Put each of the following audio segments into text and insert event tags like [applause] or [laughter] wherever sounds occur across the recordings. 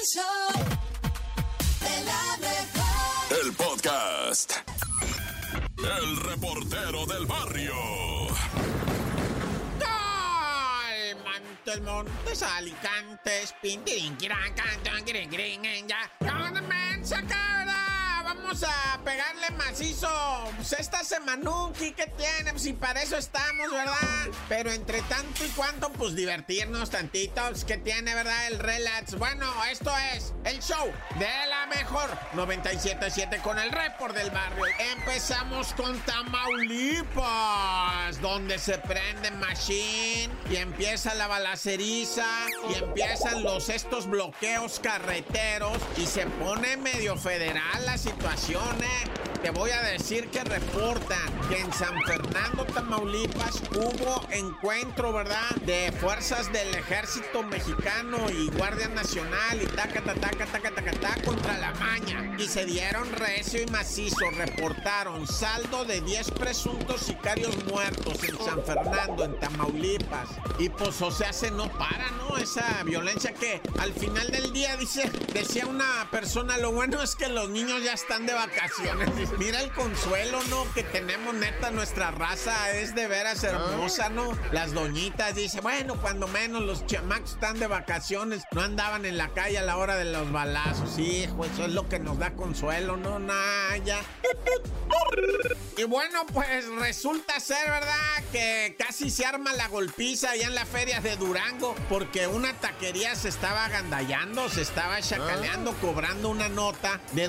El show de la mejor. El podcast. El reportero del barrio. Gol, Montes, Montes, Alicantes, Pintirín, Quirán, Cantón, Gring, Gring, en ya. ¿Qué onda, men? Vamos a pegarle macizo. Pues esta semanuki que tiene, pues si para eso estamos, ¿verdad? Pero entre tanto y cuanto, pues divertirnos tantito. Pues, ¿Qué tiene, verdad? El relax. Bueno, esto es el show de la mejor 97.7 con el report del barrio. Empezamos con Tamaulipas, donde se prende Machine y empieza la balaceriza y empiezan los estos bloqueos carreteros y se pone medio federal la situación, ¿eh? Te voy a decir que reportan que en San Fernando, Tamaulipas, hubo encuentro, ¿verdad? De fuerzas del ejército mexicano y Guardia Nacional y taca, taca, taca, taca, taca, taca, contra la maña. Y se dieron recio y macizo. Reportaron saldo de 10 presuntos sicarios muertos en San Fernando, en Tamaulipas. Y pues, o sea, se no para, ¿no? Esa violencia que al final del día, dice, decía una persona, lo bueno es que los niños ya están de vacaciones. Mira el consuelo, ¿no? Que tenemos neta, nuestra raza es de veras hermosa, ¿no? Las doñitas dice, bueno, cuando menos los chamacos están de vacaciones, no andaban en la calle a la hora de los balazos. Hijo, eso es lo que nos da consuelo, ¿no? Naya. Y bueno, pues resulta ser, ¿verdad? Que casi se arma la golpiza allá en la feria de Durango porque una taquería se estaba agandallando, se estaba chacaleando, cobrando una nota de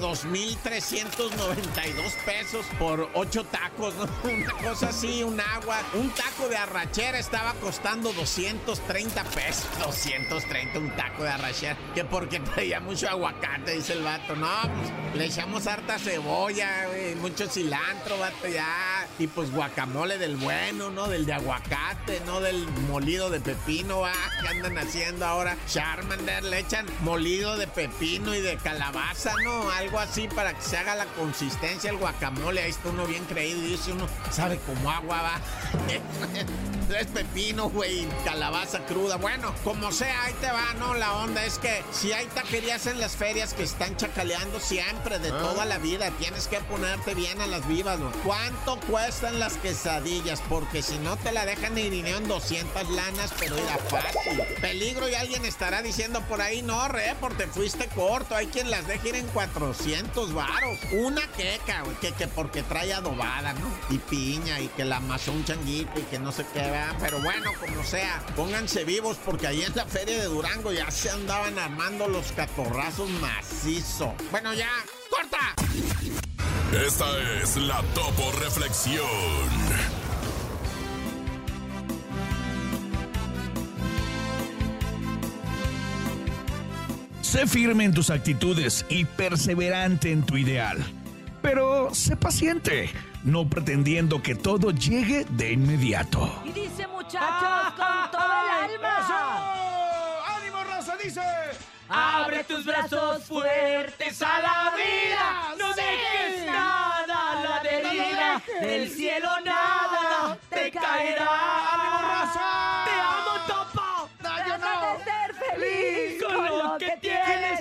2,392 pesos por ocho tacos, ¿no? [laughs] Una cosa así, un agua. Un taco de arrachera estaba costando 230 pesos. [laughs] 230, un taco de arrachera. Que porque traía mucho aguacate, dice el vato. No, pues le echamos harta cebolla, mucho cilantro, vato, ya. Y pues guacamole del bueno, ¿no? Del de aguacate, ¿no? Del molido de pepino, ah, que andan haciendo ahora. Charmander le echan molido de pepino y de calabaza, ¿no? Algo así para que se haga la consistencia el guacamole. Ahí está uno bien creído y dice uno, sabe como agua, va. [laughs] Es pepino, güey, calabaza cruda. Bueno, como sea, ahí te va, ¿no? La onda es que si hay taquerías en las ferias que están chacaleando siempre, de toda la vida, tienes que ponerte bien a las vivas, ¿no? ¿Cuánto cuestan las quesadillas? Porque si no te la dejan ir en 200 lanas, pero era fácil. Peligro y alguien estará diciendo por ahí, no, re, porque fuiste corto. Hay quien las deja ir en 400 varos. Una queca, güey, que, que porque trae adobada, ¿no? Y piña, y que la amasó un changuito, y que no sé qué, ¿verdad? Pero bueno, como sea, pónganse vivos porque ahí en la feria de Durango ya se andaban armando los catorrazos macizo. Bueno, ya, corta. Esta es la Topo Reflexión. Sé firme en tus actitudes y perseverante en tu ideal. Pero sé paciente, no pretendiendo que todo llegue de inmediato. Y dice muchachos con todo el alma. ¡Ánimo, raza! Dice. Abre tus brazos fuertes a la vida. No dejes nada a la deriva. Del cielo nada te caerá. ¡Ánimo, raza! Te amo, Topo. No, yo Trata no. de ser feliz Con lo que tienes.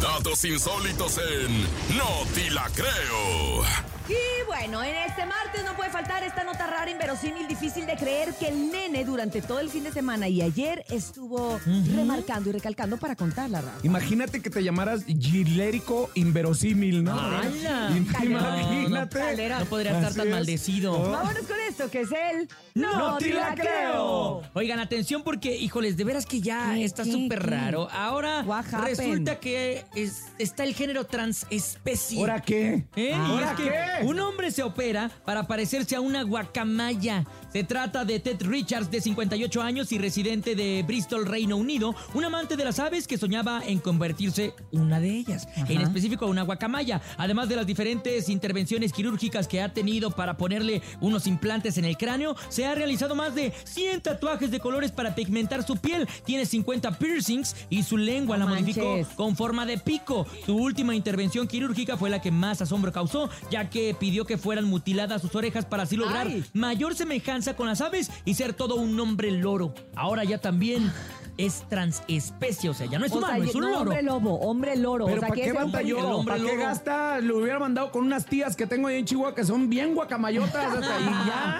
Datos insólitos en No Ti La Creo. Y bueno, en este martes no puede faltar esta nota rara, inverosímil, difícil de creer que el nene durante todo el fin de semana y ayer estuvo remarcando y recalcando para contarla, Rafa. Imagínate que te llamaras gilérico inverosímil, ¿no? ¡Hala! Im- Imagínate. No podría estar Así tan es. maldecido. Vámonos con esto, que es el No te la creo. Oigan, atención porque, híjoles, de veras que ya ¿Qué, está súper raro. Ahora resulta que es- está el género transespecie. ¿Ahora qué? ¿Eh? Y ¿Ahora es que qué? Un hombre se opera para parecerse a una guacamaya. Se trata de Ted Richards, de 58 años y residente de Bristol, Reino Unido, un amante de las aves que soñaba en convertirse una de ellas, en específico una guacamaya. Además de las diferentes intervenciones quirúrgicas que ha tenido para ponerle unos implantes en el cráneo, se ha realizado más de 100 tatuajes de colores para pigmentar su piel. Tiene 50 piercings y su lengua No la modificó con forma de pico. Su última intervención quirúrgica fue la que más asombro causó, ya que pidió que fueran mutiladas sus orejas para así lograr Ay. mayor semejanza con las aves y ser todo un hombre loro. Ahora ya también es transespecie, o sea, ya no es O humano, sea, es un no, loro. hombre lobo, hombre loro. Pero o sea, ¿para que qué batalló? el hombre ¿Para qué gasta? Lo hubiera mandado con unas tías que tengo ahí en Chihuahua que son bien guacamayotas. hasta ahí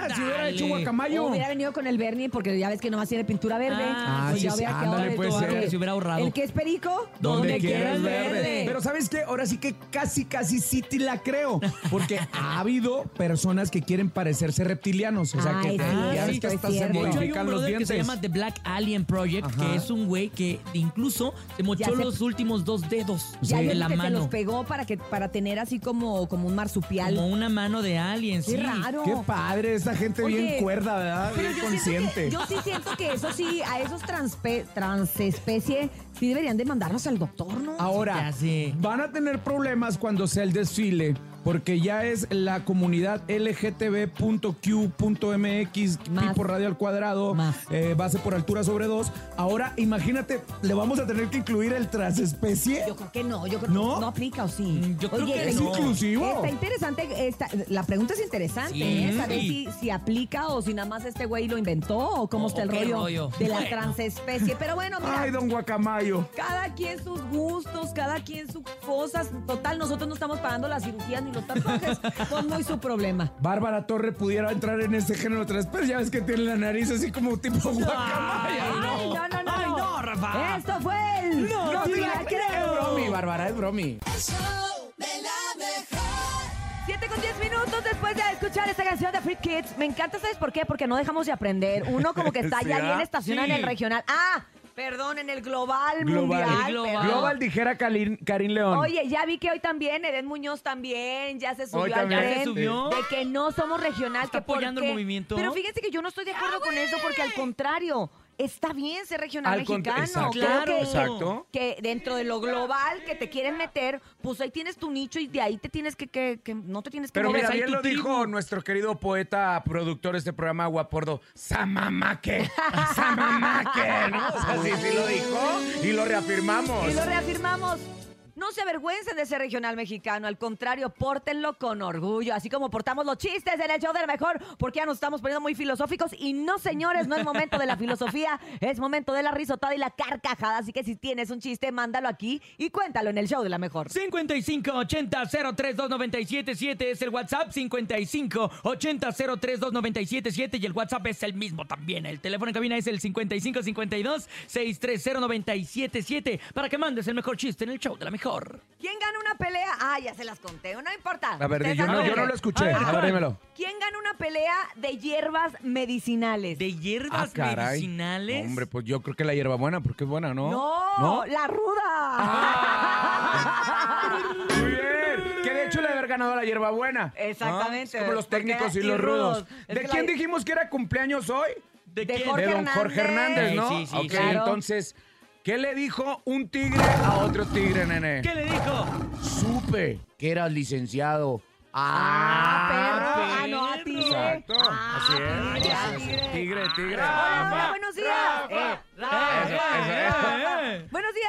ya, si hubiera hecho guacamayo. O hubiera venido con el Bernie porque ya ves que nomás tiene pintura verde. Ah, Pues sí, ya sí, hubiera quedado ándale, de puede todo. ser. Que Se hubiera ahorrado. El que es perico, Donde quieras verde. Pero ¿sabes qué? Ahora sí que casi, casi sí te la creo. Porque ha habido personas que quieren parecerse reptilianos. O sea, que Ay, sí, ya ves que hasta se cierto. De hecho, hay un modifican los brother que dientes. se llama The Black Alien Project. Que es un güey que incluso se mochó se- los últimos dos dedos Ya de la que se mano. los pegó para que para tener así como, como un marsupial. Como una mano de alien, Qué sí. raro. Qué padre, esa gente Oye, bien cuerda, ¿verdad? Pero Bien yo consciente. que, yo sí siento que eso sí, a esos transpe- transespecie sí deberían de mandarnos al doctor, ¿no? Ahora, sé. van a tener problemas cuando sea el desfile, porque ya es la comunidad LGTB.Q.MX, Más. tipo radio al cuadrado, Más. eh, base por altura sobre dos. Ahora, imagínate, le vamos a tener que incluir el transespecie. Yo creo que no, yo creo ¿No? que no aplica o sí. Mm, yo creo que está Es no. inclusivo. Está interesante, esta- la pregunta es interesante, Sí. ¿eh? Saber si, si aplica o si nada más este güey lo inventó o cómo O- está el o qué rollo, rollo. de la Bueno. transespecie. Pero bueno, mira, Ay, don Cada quien sus gustos, cada quien sus cosas. Total, nosotros no estamos pagando las cirugías ni los tatuajes. [laughs] pues muy su problema. Bárbara Torre pudiera entrar en ese género transespecie. Ya ves que tiene la nariz así como tipo guacamaya. Ay, no, no, no. Ay, no, Rafa. Esto fue el... No te la creo. Es bromi, Bárbara, es bromi. El show de la mejor. 7 con 10 minutos después de escuchar esta canción de Free Kids. Me encanta, ¿sabes por qué? Porque no dejamos de aprender. Uno como que [laughs] está Sí, ya ¿ah? bien estacionado en el regional. Ah, perdón, en el global, Global. mundial. Global. Global dijera Karin, Karin León. Oye, ya vi que hoy también, Eden Muñoz también, ya se subió Hoy al también. tren ¿Ya se subió? de que no somos regional. ¿Está que apoyando el movimiento? Pero fíjense que yo no estoy de acuerdo con eso porque al contrario, está bien ser regional Al mexicano. exacto, que, exacto. que dentro de lo global que te quieren meter, pues ahí tienes tu nicho y de ahí te tienes que, que, que no te tienes que Pero mira, bien lo dijo nuestro querido poeta, productor de este programa, Guapordo, Samamaque, Samamaque, ¿no? O sea, sí, sí lo dijo y lo reafirmamos. [laughs] Y lo reafirmamos. No se avergüencen de ser regional mexicano, al contrario, pórtenlo con orgullo, así como portamos los chistes en el show de la mejor, porque ya nos estamos poniendo muy filosóficos y no, señores, no es momento de la filosofía, [laughs] es momento de la risotada y la carcajada, así que si tienes un chiste, mándalo aquí y cuéntalo en el show de la mejor. 5580-032977 es el WhatsApp, 5580-032977 y el WhatsApp es el mismo también. El teléfono en cabina es el 5552-630-977 para que mandes el mejor chiste en el show de la mejor. ¿Quién gana una pelea? Ah, ya se las conté, no importa. A ver, Ustedes yo no, saben yo que- no lo escuché. A ver, A ver, ¿cuál? dímelo. ¿Quién gana una pelea de hierbas medicinales? ¿De hierbas medicinales? Ah, Hombre, pues yo creo que la hierbabuena, porque es buena, ¿no? No, la ruda. Ah. Muy bien. Que de hecho le haber ganado a la hierbabuena. ¿no? Exactamente, Es Como los técnicos y los y rudos. rudos. Es ¿De que quién la- dijimos que era cumpleaños hoy? ¿De, De quién? Jorge de don Jorge Hernández. Hernández, ¿no? Sí, sí, sí, ok, claro. entonces, ¿qué le dijo un tigre a otro tigre, nene? ¿Qué le dijo? Supe que eras licenciado. Ah, perro. perro. Ah, no, a tigre. Exacto, Ah, así es. tigre, así a es. tigre. Hola, hola, buenos días. Eh, Eso, eso, eso.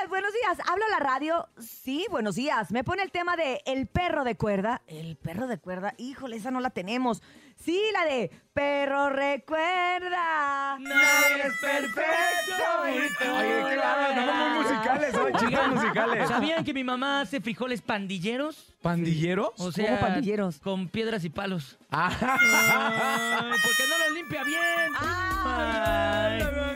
Buenos días, buenos días. Hablo a la radio. Sí, buenos días. Me pone el tema de el perro de cuerda. El perro de cuerda. Híjole, esa no la tenemos. Sí, la de perro recuerda. Nadie es perfecto. Oye, qué bárbaro, andamos muy musicales, hoy, chicas musicales. ¿Sabían que mi mamá hace frijoles pandilleros? ¿Pandilleros? O sea, pandilleros? con piedras y palos. Ah. Ay, porque no los limpia bien. Ay. Jefa.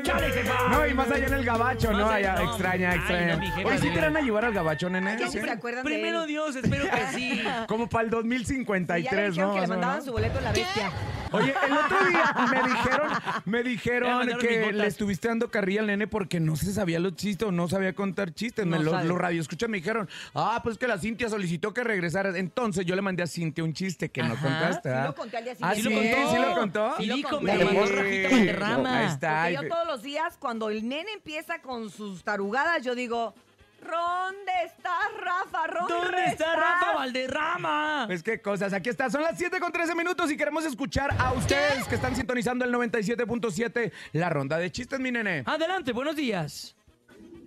No, y más allá en el gabacho, ¿no? Allá, no, extraña, ay, extraña. no, Oye, ¿sí te van a llevar al gabacho, nene? ¿Quién ¿Sí? se acuerdan de Primero? Dios, espero que sí. Como para el Y ya le 2053, dijeron ¿no? que le mandaban su boleto en la bestia. Oye, el otro día me [laughs] dijeron, me Me dijeron que le estuviste dando carrilla al nene porque no se sabía los chistes o no sabía contar chistes. Me No lo, sabe. los radioescuchas me dijeron, ah, pues que la Cintia solicitó que regresaras. Entonces yo le mandé a Cintia un chiste que no contaste. Sí ¿ah? lo conté al día Ah, siguiente. sí, sí lo contó. Sí, lo dijo, conté. me lo mandó Sí. Rafita Valderrama. Ahí está. Porque yo todos los días, cuando el nene empieza con sus tarugadas, yo digo, ¿dónde está Rafa? ¿Dónde está Rafa Valderrama? Pues qué cosas, aquí está, son las 7 con 13 minutos y queremos escuchar a ustedes que están sintonizando el 97.7, la ronda de chistes, mi nene. Adelante, buenos días.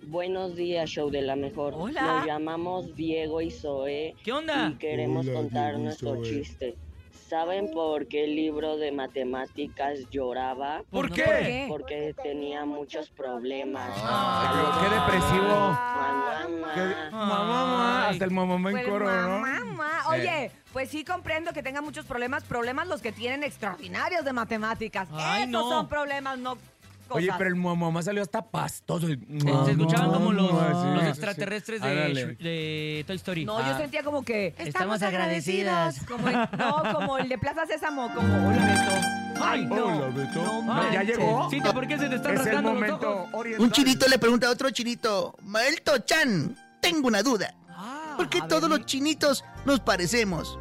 Buenos días, show de la mejor. Hola. Nos llamamos Diego y Zoe ¿Qué onda? y queremos contar nuestro chiste. ¿Saben por qué el libro de matemáticas lloraba? ¿Por no, qué? ¿Por qué? Porque tenía muchos problemas. Ay, qué depresivo. Mamá, mamá. Mamá, mamá, hasta el mamá en Pues, coro, ¿no? mamá. Oye, pues sí comprendo que tengan muchos problemas, problemas los que tienen extraordinarios de matemáticas. Ay, Esos no. son problemas, no cosas. Oye, pero el mamá salió hasta pastoso. Se se escuchaban como los, Sí, los sí, extraterrestres sí. de, Ándale. Shr- de Toy Story. No, yo Ah. sentía como que... Estamos agradecidas. Como el- no, como el de Plaza Sésamo, como... Hola, Beto. Ay, no. Hola, Beto. No No, ¿Ya manches. llegó? Cintia, ¿por qué se te están Es el los momento ojos? oriental. Un chinito le pregunta a otro chinito, Maelto Chan, tengo una duda. Ah, ¿Por qué a todos ver, los chinitos nos parecemos?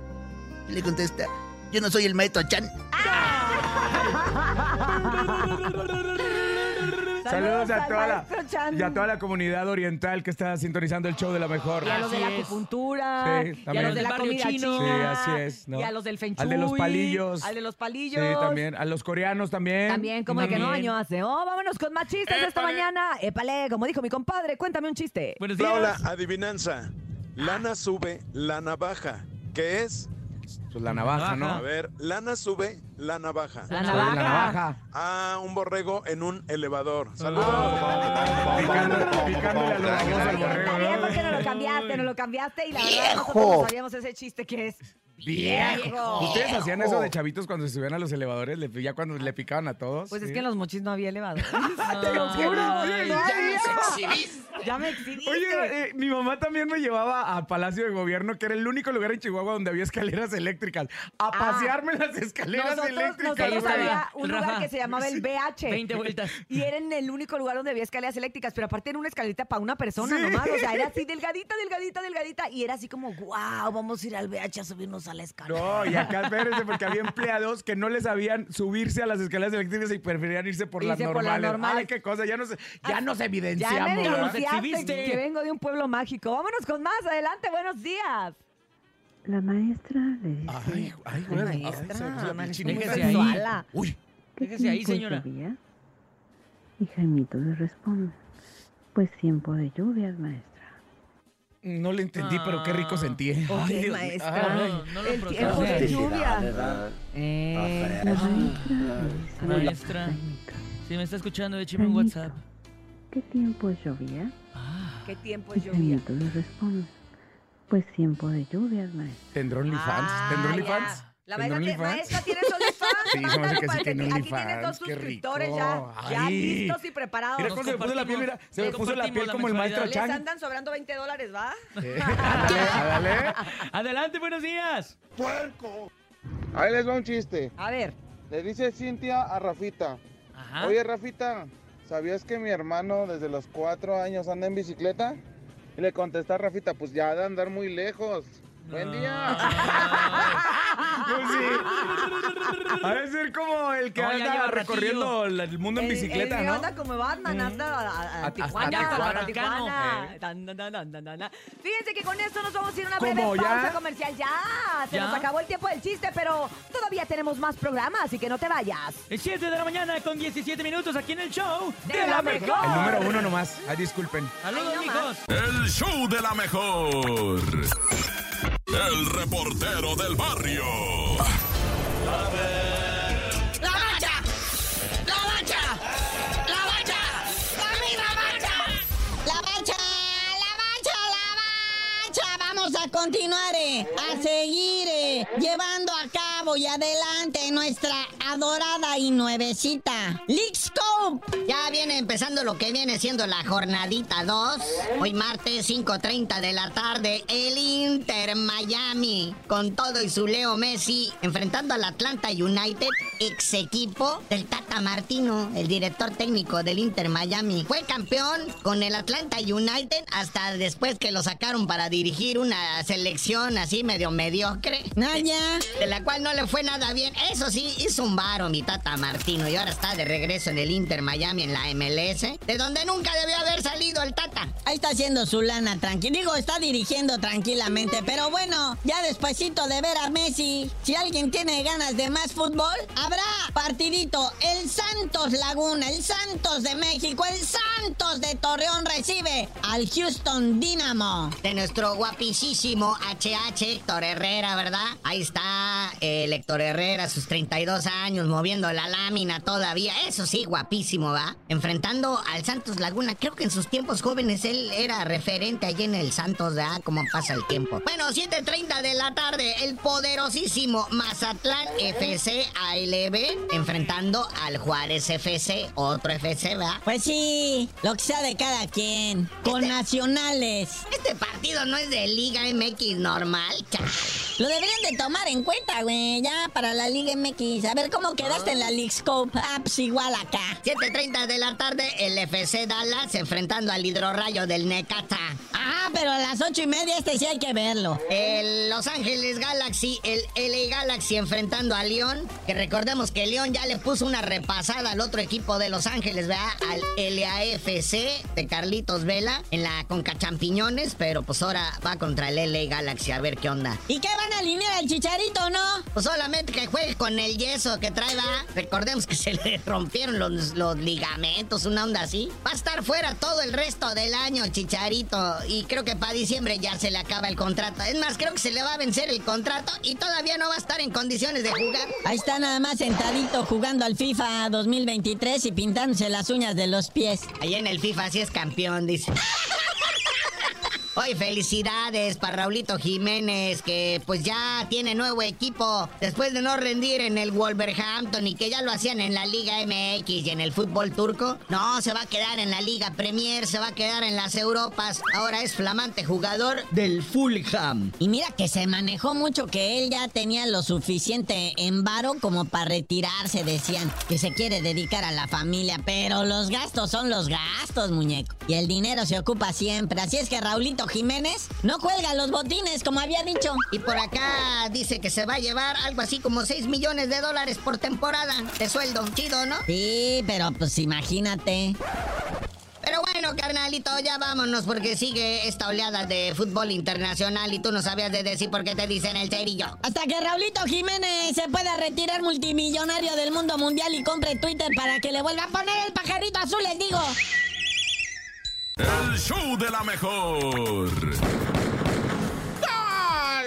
Y le contesta, yo no soy el Maelto Chan. [laughs] [laughs] Saludos a toda, la, y a toda la comunidad oriental que está sintonizando el show de la mejor. Y a los de la es. acupuntura, Sí, y a los de la comida chino. china, Sí, así es, ¿no? y a los del feng Al de los palillos. al de los Sí, palillos. también. A los coreanos también. También, como de que no año hace. Oh, vámonos con más chistes esta mañana. Épale, como dijo mi compadre, cuéntame un chiste. Buenos días. Hola, adivinanza. Lana sube, lana baja. ¿Qué es? Pues la navaja, ¿no? A ver, lana sube, lana baja. La navaja. La navaja. Ah, un borrego en un elevador. Saludos. Picando- picándole a los babos al borrego, Está bien, ¿no? porque nos lo cambiaste, nos lo cambiaste y la verdad nosotros no sabíamos ese chiste que es viejo. ¿Ustedes hacían eso de chavitos cuando se subían a los elevadores? Le- ya cuando le picaban a todos. Pues es que en los mochis no había elevador. [laughs] Te lo juro. ya me exhibiste. Oye, eh, mi mamá también me llevaba al Palacio de Gobierno, que era el único lugar en Chihuahua donde había escaleras eléctricas, a pasearme en las escaleras nosotros, eléctricas. nosotros había un Rafa. lugar que se llamaba el BH. 20 vueltas. Y era en el único lugar donde había escaleras eléctricas, pero aparte era una escalerita para una persona Sí. nomás. O sea, era así delgadita, delgadita, delgadita. Y era así como, wow, vamos a ir al BH a subirnos a la escalera. No, y acá espérense, porque había empleados que no les sabían subirse a las escaleras eléctricas y preferían irse por, las Irse por normales. las normales. Ay, qué cosa, ya nos, ya nos Ya evidenciamos. me ¿verdad? nos exhibiste. que vengo de un pueblo mágico. Vámonos con más. Adelante, buenos días. La maestra le dice, Ay, ay, Ay, güey. maestra, Ay, la maestra. Déjese ahí. Uy, ¿qué Déjese ahí, señora. llovía? Y Jaimito le responde, pues tiempo de lluvias, maestra. No le entendí, pero qué rico sentí. Ok, [laughs] Ay, Dios mío. maestra. Ay. No, no lo El procesé. tiempo de lluvia. Eh, maestra Si me está escuchando, écheme un WhatsApp. ¿qué tiempo llovía? ¿Qué tiempo es lluvia? Jaimito le responde, pues tiempo de lluvias, maestra. ¿Tendrá OnlyFans? Ah, ¿Tendrá ya. OnlyFans? La ¿Tendrá maestra, tiene- OnlyFans? maestra [laughs] tiene OnlyFans. Sí, que para tiene Aquí tienes dos suscriptores ya, ya listos y preparados. Mira cómo se me puso la piel, mira, se me puso la piel como el maestro mensualidad. Les Chan. andan sobrando 20 dólares, ¿va? [laughs] Eh, Dale, dale. Adelante, buenos días. Ahí les va un chiste. A ver. Le dice Cintia a Rafita. Ajá. Oye, Rafita, ¿sabías que mi hermano desde los cuatro años anda en bicicleta? Y le contesta a Rafita, pues ya ha de andar muy lejos. Buen día. Pues sí. Ha de ser como el que No, ya anda lleva recorriendo el mundo en El- bicicleta, el mío ¿no? anda como Batman, anda a, a- a hasta Tijuana, Tijuana. a Tijuana. Eh. Tan, tan, tan, tan, tan, tan, tan. Fíjense que con esto nos vamos a ir a una ¿Cómo, breve ya? pausa comercial. Ya, se ¿Ya? nos acabó el tiempo del chiste, pero todavía tenemos más programas, así que no te vayas. Es 7 de la mañana con 17 minutos aquí en el show De la mejor. El número uno nomás. Ay, disculpen. Saludos, Ay, no mijos. El show de la mejor. El reportero del barrio. ¡La mancha! ¡La mancha! ¡La mancha! ¡La misma mancha! ¡La mancha! ¡La mancha! ¡La mancha! Vamos a continuar, eh, a seguir eh, llevando a cabo y adelante nuestra adorada y nuevecita Scope. Ya viene empezando lo que viene siendo la jornadita 2. Hoy martes 5.30 de la tarde, el Inter Miami, con todo y su Leo Messi, enfrentando al Atlanta United, ex equipo del Tata Martino, el director técnico del Inter Miami. Fue campeón con el Atlanta United hasta después que lo sacaron para dirigir una selección así medio mediocre. Ah, ya. De la cual no le fue nada bien. Eso sí, hizo un varo mi tata Martino y ahora está de regreso en el Inter Miami en la MLS, de donde nunca debió haber salido el tata. Ahí está haciendo su lana tranquilo. Digo, está dirigiendo tranquilamente, pero bueno, ya despuesito de ver a Messi, si alguien tiene ganas de más fútbol, habrá partidito. El Santos Laguna, el Santos de México, el Santos de Torreón recibe al Houston Dynamo de nuestro guapísimo HH Héctor Herrera, ¿verdad? Ahí está el Héctor Herrera, sus 32 años, moviendo la lámina todavía. Eso sí, guapísimo, ¿va? Enfrentando al Santos Laguna. Creo que en sus tiempos jóvenes él era referente allí en el Santos, ¿verdad? Cómo pasa el tiempo. Bueno, 7.30 de la tarde, el poderosísimo Mazatlán FC ALB enfrentando al Juárez FC, otro FC, ¿verdad? Pues sí, lo que sea de cada quien. Con nacionales. Este partido no es de Liga MX normal. Lo deberían de tomar en cuenta, güey, ya para la Liga MX. A ver cómo quedaste en la League Scope. Ah, pues igual acá. 7.30 de la tarde, el FC Dallas enfrentando al hidrorrayo del Necaxa. Ah, pero a las ocho y media este sí hay que verlo. El Los Ángeles Galaxy, el LA Galaxy enfrentando a León. Que recordemos que León ya le puso una repasada al otro equipo de Los Ángeles, ¿verdad? Al LAFC de Carlitos Vela en la Conca Champiñones. Pero pues ahora va contra el LA Galaxy a ver qué onda. ¿Y qué van a alinear al chicharito, no? Pues solamente que juegue con el yeso que trae, va. Recordemos que se le [laughs] rompieron los, los ligamentos, una onda así. Va a estar fuera todo el resto del año, chicharito. Y creo que para diciembre ya se le acaba el contrato. Es más, creo que se le va a vencer el contrato y todavía no va a estar en condiciones de jugar. Ahí está nada más sentadito jugando al FIFA 2023 y pintándose las uñas de los pies. Ahí en el FIFA sí es campeón, dice. [laughs] Hoy felicidades para Raulito Jiménez, que pues ya tiene nuevo equipo después de no rendir en el Wolverhampton y que ya lo hacían en la Liga MX y en el fútbol turco. No, se va a quedar en la Liga Premier, se va a quedar en las Europas. Ahora es flamante jugador del Fulham. Y mira que se manejó mucho que él ya tenía lo suficiente en varo como para retirarse, decían que se quiere dedicar a la familia, pero los gastos son los gastos, muñeco. Y el dinero se ocupa siempre, así es que Raulito Jiménez no cuelga los botines, como había dicho. Y por acá dice que se va a llevar algo así como 6 millones de dólares por temporada de sueldo. Chido, ¿no? Sí, pero pues imagínate. Pero bueno, carnalito, ya vámonos porque sigue esta oleada de fútbol internacional y tú no sabías de decir por qué te dicen el cerillo. Hasta que Raulito Jiménez se pueda retirar multimillonario del mundo mundial y compre Twitter para que le vuelva a poner el pajarito azul, les digo. El show de la mejor.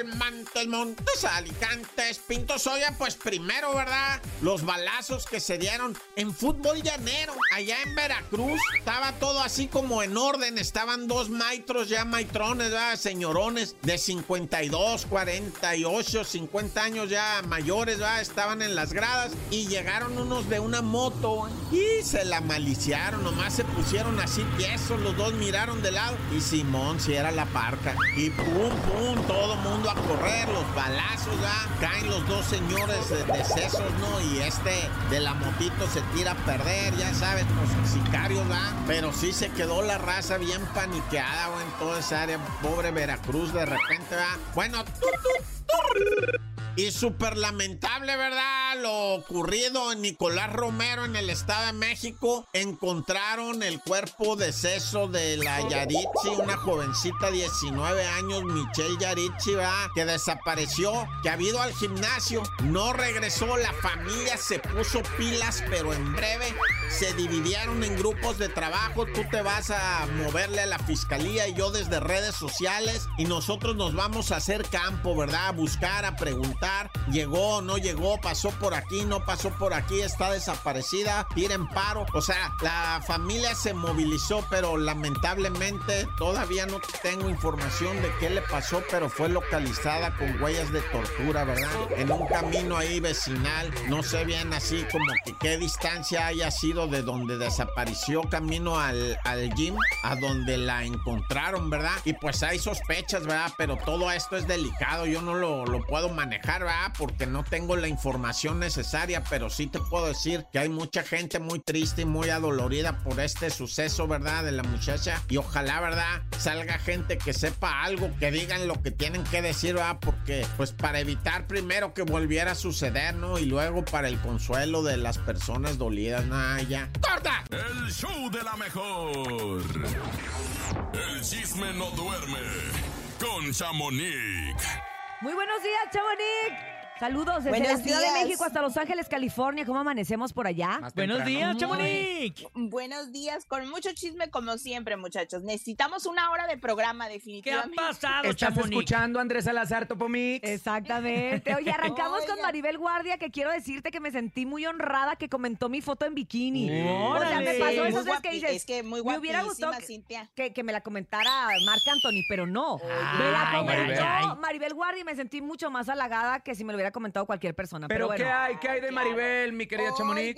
Montes, Montes, Alicantes, Pinto Soya, pues primero, ¿verdad? Los balazos que se dieron en fútbol llanero, allá en Veracruz. Estaba todo así como en orden. Estaban dos maitros ya maitrones, ¿verdad? Señorones de 52, 48, 50 años ya mayores, ¿verdad? Estaban en las gradas y llegaron unos de una moto y se la maliciaron. Nomás se pusieron así tiesos, los dos miraron de lado y Simón, si era la parca. Y pum, pum, todo mundo a correr, los balazos, ¿verdad? Caen los dos señores de decesos, ¿no? Y este de la motito se tira a perder, ya sabes, los sicarios, ¿verdad? Pero sí se quedó la raza bien paniqueada, güey, en toda esa área. Pobre Veracruz, de repente, ¿verdad? Bueno, tu, tu. Y súper lamentable, ¿verdad? Lo ocurrido en Nicolás Romero en el Estado de México. Encontraron el cuerpo de seso de la Yaritzi, una jovencita de 19 años, Michelle Yaritzi, ¿verdad? Que desapareció, que ha ido al gimnasio, no regresó, la familia se puso pilas, pero en breve se dividieron en grupos de trabajo. Tú te vas a moverle a la fiscalía y yo desde redes sociales y nosotros nos vamos a hacer campo, ¿verdad? A buscar, a preguntar llegó, no llegó, pasó por aquí, no pasó por aquí, está desaparecida, tira en paro. O sea, la familia se movilizó, pero lamentablemente todavía no tengo información de qué le pasó, pero fue localizada con huellas de tortura, ¿verdad? En un camino ahí vecinal, no sé bien así como que qué distancia haya sido de donde desapareció camino al, al gym, a donde la encontraron, ¿verdad? Y pues hay sospechas, ¿verdad? Pero todo esto es delicado, yo no lo, lo puedo manejar, Porque no tengo la información necesaria, pero sí te puedo decir que hay mucha gente muy triste y muy adolorida por este suceso, ¿verdad? De la muchacha. Y ojalá, ¿verdad? Salga gente que sepa algo, que digan lo que tienen que decir, ¿verdad? Porque, pues para evitar primero que volviera a suceder, ¿no? Y luego para el consuelo de las personas dolidas, nada, ya. ¡Corta! El show de la mejor. El chisme no duerme con Chamonix. Muy buenos días, Chamonix. Saludos desde Buenos la Ciudad días. de México hasta Los Ángeles, California. ¿Cómo amanecemos por allá? Buenos días, Chamonix. Buenos días, con mucho chisme como siempre, muchachos. Necesitamos una hora de programa, ¿Qué ha definitivamente. pasado, ¿Estás Chamonix? escuchando a Andrés Salazar Topomix? Exactamente. Oye, arrancamos con. Maribel Guardia, que quiero decirte que me sentí muy honrada que comentó mi foto en bikini. O sea, me Órale. pasó Muy esas veces que dices, es que muy me hubiera gustado que, Cintia. que, que me la comentara Marc Anthony, pero no. me la comentó Maribel. Maribel. Guardia y me sentí mucho más halagada que si me lo hubiera comentado cualquier persona. Pero, ¿Pero bueno. qué hay? ¿Qué hay de Claro. Maribel, mi querida Chamonix?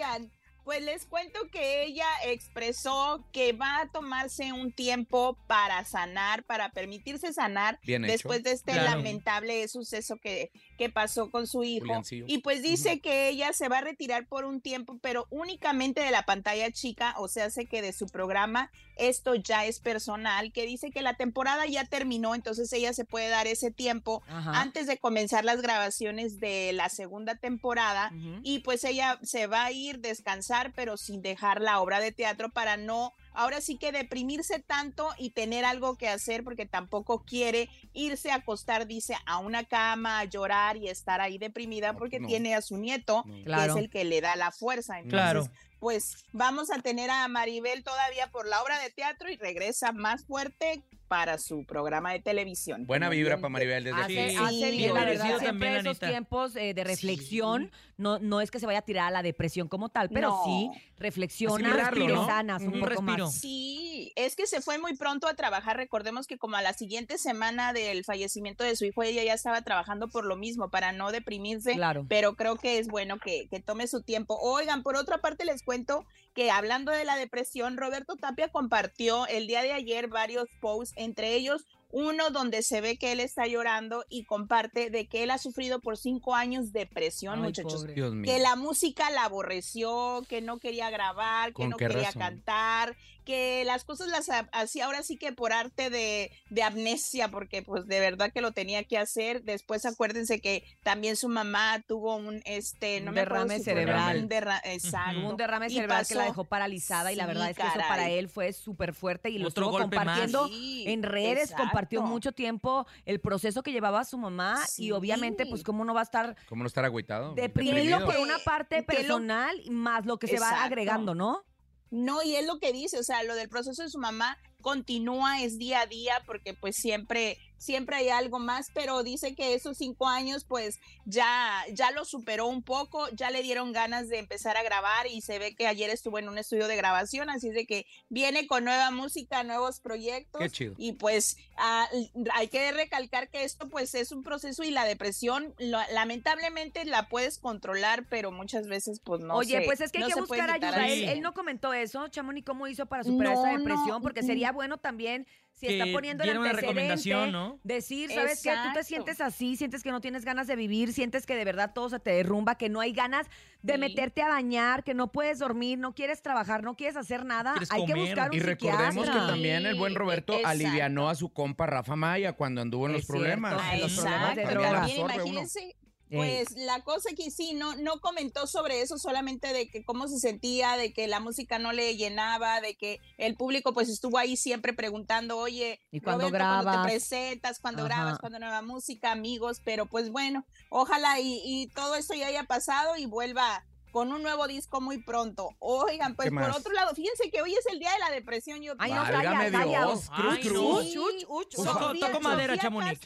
Pues les cuento que ella expresó que va a tomarse un tiempo para sanar, para permitirse sanar Bien hecho. después de este Claro. lamentable suceso que, que pasó con su hijo. Juliancillo. Y pues dice que ella se va a retirar por un tiempo, pero únicamente de la pantalla chica, o sea, hace que de su programa esto ya es personal, que dice que la temporada ya terminó, entonces ella se puede dar ese tiempo Ajá. antes de comenzar las grabaciones de la segunda temporada y pues ella se va a ir descansar pero sin dejar la obra de teatro para no ahora sí que deprimirse tanto y tener algo que hacer porque tampoco quiere irse a acostar dice a una cama a llorar y estar ahí deprimida porque no. tiene a su nieto No. que Claro. es el que le da la fuerza entonces Claro. Pues vamos a tener a Maribel todavía por la obra de teatro y regresa más fuerte para su programa de televisión Buena vibra para Maribel desde Hace, aquí. Sí, hace sí, bien, la merecido verdad, siempre también, esos Anita. tiempos eh, de reflexión, no, no es que se vaya a tirar a la depresión como tal, pero No. sí reflexiona, sanas un Un poco respiro. más. Sí, es que se fue muy pronto a trabajar. Recordemos que como a la siguiente semana del fallecimiento de su hijo, ella ya estaba trabajando por lo mismo, para no deprimirse. Claro. Pero creo que es bueno que, que tome su tiempo. Oigan, por otra parte les cuento que hablando de la depresión, Roberto Tapia compartió el día de ayer varios posts, entre ellos uno donde se ve que él está llorando y comparte de que él ha sufrido por cinco años depresión, Ay, muchachos pobre. Dios mío. que la música la aborreció, que no quería grabar, que ¿Con no quería razón? cantar, que las cosas las ha- hacía ahora sí que por arte de, de amnesia, porque pues de verdad que lo tenía que hacer. Después acuérdense que también su mamá tuvo un este, no Un me acuerdo derrame cerebral. un derra- exacto. Un derrame Y cerebral que la dejó paralizada y la verdad es que eso para él fue súper fuerte y lo Otro estuvo más. compartiendo Sí, en redes, compartió mucho tiempo el proceso que llevaba su mamá y obviamente pues cómo no va a estar ¿Cómo no estar agüitado? deprimido Deprimido. por una parte lo- personal más lo que se va agregando, ¿no? No, y es lo que dice, o sea, lo del proceso de su mamá continúa, es día a día, porque pues siempre, siempre hay algo más, pero dice que esos cinco años pues ya, ya lo superó un poco, ya le dieron ganas de empezar a grabar y se ve que ayer estuvo en un estudio de grabación, así de que viene con nueva música, nuevos proyectos. Qué chido. Y pues ah, hay que recalcar que esto pues es un proceso y la depresión lo- lamentablemente la puedes controlar, pero muchas veces pues no Oye, se- pues es que hay no que buscar ayuda. Él, él no comentó eso, Chamonix, ¿cómo hizo para superar No, esa no, depresión? Porque sería bueno también, si Que está poniendo el diera una antecedente, recomendación, ¿no? decir, ¿sabes qué? Tú te Exacto. sientes así, sientes que no tienes ganas de vivir, sientes que de verdad todo se te derrumba, que no hay ganas de Sí. meterte a bañar, que no puedes dormir, no quieres trabajar, no quieres hacer nada. Quieres Hay que comer. buscar un Y recordemos que psiquiatra. también el buen Roberto exacto. alivianó a su compa Rafa Maya cuando anduvo en Es los problemas. cierto, en los Eso problemas de droga. También imagínense, pues la cosa que sí, no, no comentó sobre eso, solamente de que cómo se sentía, de que la música no le llenaba, de que el público pues estuvo ahí siempre preguntando, oye, ¿Y Roberto, cuando grabas? te presentas, cuando Ajá. grabas, cuando nueva música, amigos, pero pues bueno, ojalá y, y todo esto ya haya pasado y vuelva con un nuevo disco muy pronto. Oigan, pues ¿Qué por otro lado, fíjense que hoy es el día de la depresión. Yo Ay, no, calla, calla. Dios, cruz, Ay, cruz. no. Sí, Uch, uch, Por uch. favor. Sofía- Toco madera, Chamonix.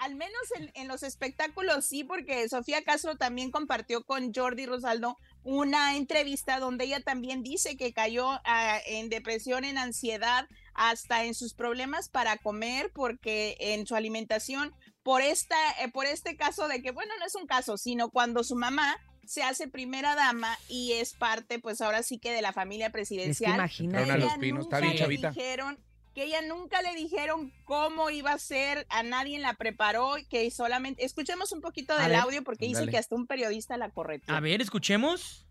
Al menos en, en los espectáculos sí, porque Sofía Castro también compartió con Jordi Rosaldo una entrevista donde ella también dice que cayó ah, en depresión, en ansiedad, hasta en sus problemas para comer, porque en su alimentación, por, esta, eh, por este caso de que, bueno, no es un caso, sino cuando su mamá se hace primera dama y es parte, pues ahora sí que de la familia Es que presidencial. imagínate. Entraron a los pinos, está bien le chavita. dijeron que ella nunca le dijeron cómo iba a ser, a nadie la preparó, que solamente, escuchemos un poquito A del ver. audio porque dice que hasta un periodista la correteó. A ver, escuchemos.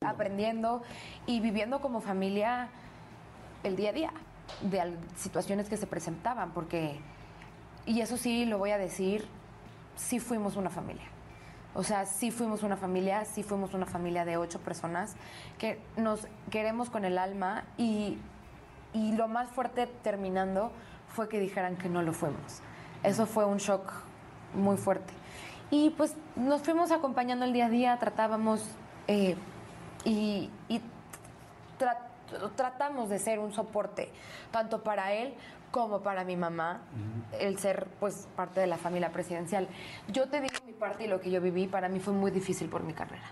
aprendiendo y viviendo como familia el día a día de situaciones que se presentaban, porque, y eso sí lo voy a decir, sí fuimos una familia. O sea, sí fuimos una familia, sí fuimos una familia de ocho personas que nos queremos con el alma y, y lo más fuerte terminando fue que dijeran que no lo fuimos. Eso fue un shock muy fuerte. Y pues nos fuimos acompañando el día a día, tratábamos eh, y, y tra- tratamos de ser un soporte, tanto para él como para mi mamá, el ser pues parte de la familia presidencial. Yo te digo mi parte y lo que yo viví, para mí fue muy difícil por mi carrera.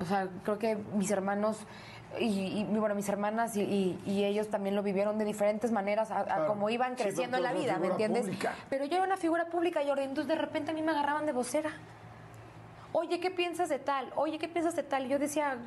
O sea, creo que mis hermanos y, y, bueno, mis hermanas y, y- y ellos también lo vivieron de diferentes maneras a, a Claro. como iban Sí, creciendo en la vida, ¿me entiendes? pública. Pero yo era una figura pública, Jordi, entonces de repente a mí me agarraban de vocera. Oye, ¿qué piensas de tal? Oye, ¿qué piensas de tal? Y yo decía,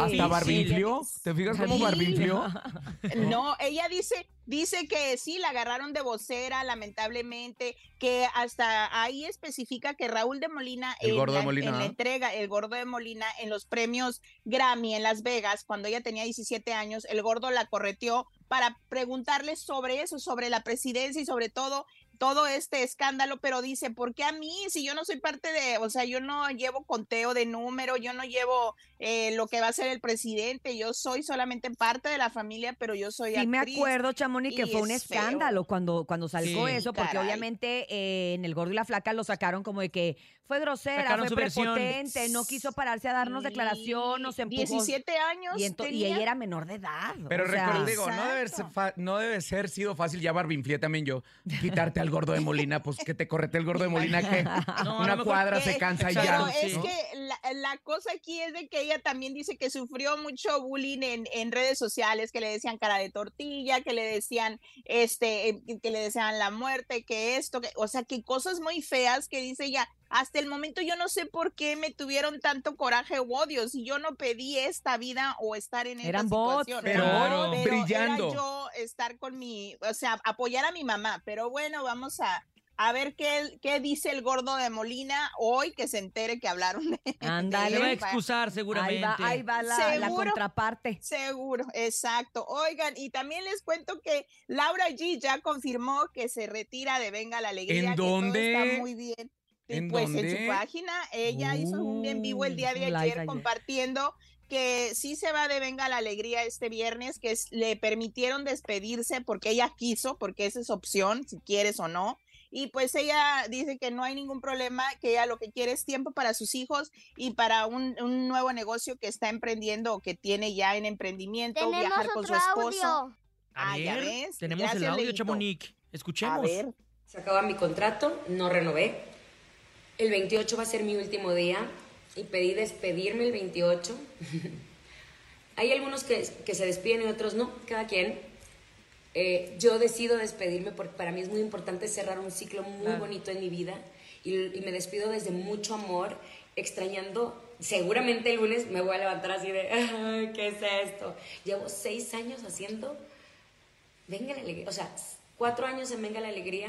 Hasta Barbinflio. ¿Te fijas cómo Barbinflio? [laughs] No, ella dice, dice que sí, la agarraron de vocera, lamentablemente, que hasta ahí especifica que Raúl de Molina, El en, gordo de la, Molina, en la entrega, el gordo de Molina, en los premios Grammy en Las Vegas, cuando ella tenía 17 años, el gordo la correteó para preguntarle sobre eso, sobre la presidencia y sobre todo todo este escándalo, pero dice, ¿por qué a mí? Si yo no soy parte de, o sea, yo no llevo conteo de número, yo no llevo eh, lo que va a ser el presidente, yo soy solamente parte de la familia, pero yo soy Sí me acuerdo, Chamonix, que fue un feo. escándalo cuando, cuando salió Sí, eso, porque caray. obviamente eh, en El Gordo y la Flaca lo sacaron como de que fue grosera, Sacaron fue versión. prepotente, no quiso pararse a darnos declaración, nos empujó. 17 años Y, ento- y tenía. ella era menor de edad. Pero o sea, recuerdo, digo, no debe, ser fa- no debe ser sido fácil, ya Barbinflié también yo, quitarte [laughs] al gordo de Molina, pues que te correte el gordo de Molina, que [laughs] No, una cuadra que- se cansa y pero ya. es ¿no? que la, la cosa aquí es de que ella también dice que sufrió mucho bullying en, en redes sociales, que le decían cara de tortilla, que le decían este, que le deseaban la muerte, que esto, que, o sea, que cosas muy feas que dice ella. Hasta el momento yo no sé por qué me tuvieron tanto coraje o odio si yo no pedí esta vida o estar en esta Eran bots, situación. pero pero brillando. Era yo estar con mi, o sea, apoyar a mi mamá. Pero bueno, vamos a, a ver qué, qué dice el gordo de Molina hoy que se entere que hablaron de Ándale. Va a excusar Ahí seguramente. va, ahí va la, la contraparte. Seguro, exacto. Oigan, y también les cuento que Laura G ya confirmó que se retira de Venga la Alegría. ¿En que todo dónde? está muy bien. Y ¿En pues en dónde? su página, ella hizo un en vivo el día de Uh, ayer ayer. compartiendo que sí se va de Venga la Alegría este viernes, que es- le permitieron despedirse porque ella quiso, porque esa es opción, si quieres o no. Y pues ella dice que no hay ningún problema, que ella lo que quiere es tiempo para sus hijos y para un, un nuevo negocio que está emprendiendo o que tiene ya en emprendimiento, viajar con su esposo. A Ah, ya ves. tenemos el Gracias, audio, Leito. Chamonix. Escuchemos. A ver. Se acaba mi contrato, no renové. El 28 va a ser mi último día y pedí despedirme el 28. [laughs] Hay algunos que, que se despiden y otros no, cada quien. Eh, yo decido despedirme porque para mí es muy importante cerrar un ciclo muy bonito en mi vida y, y me despido desde mucho amor, extrañando. Seguramente el lunes me voy a levantar así de, "Ay, ¿qué es esto? Llevo seis años haciendo Venga la Alegría, o sea, cuatro años en Venga la Alegría,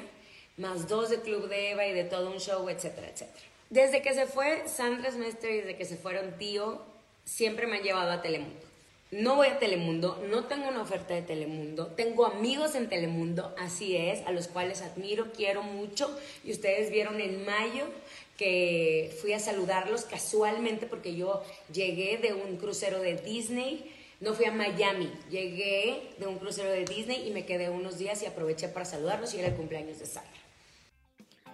más dos de Club de Eva y de todo un show, etcétera, etcétera. Desde que se fue Sandra Smester y desde que se fueron Tío, siempre me han llevado a Telemundo. No voy a Telemundo, no tengo una oferta de Telemundo, tengo amigos en Telemundo, así es, a los cuales admiro, quiero mucho, y ustedes vieron en mayo que fui a saludarlos casualmente porque yo llegué de un crucero de Disney, no fui a Miami, llegué de un crucero de Disney y me quedé unos días y aproveché para saludarlos y era el cumpleaños de Sandra.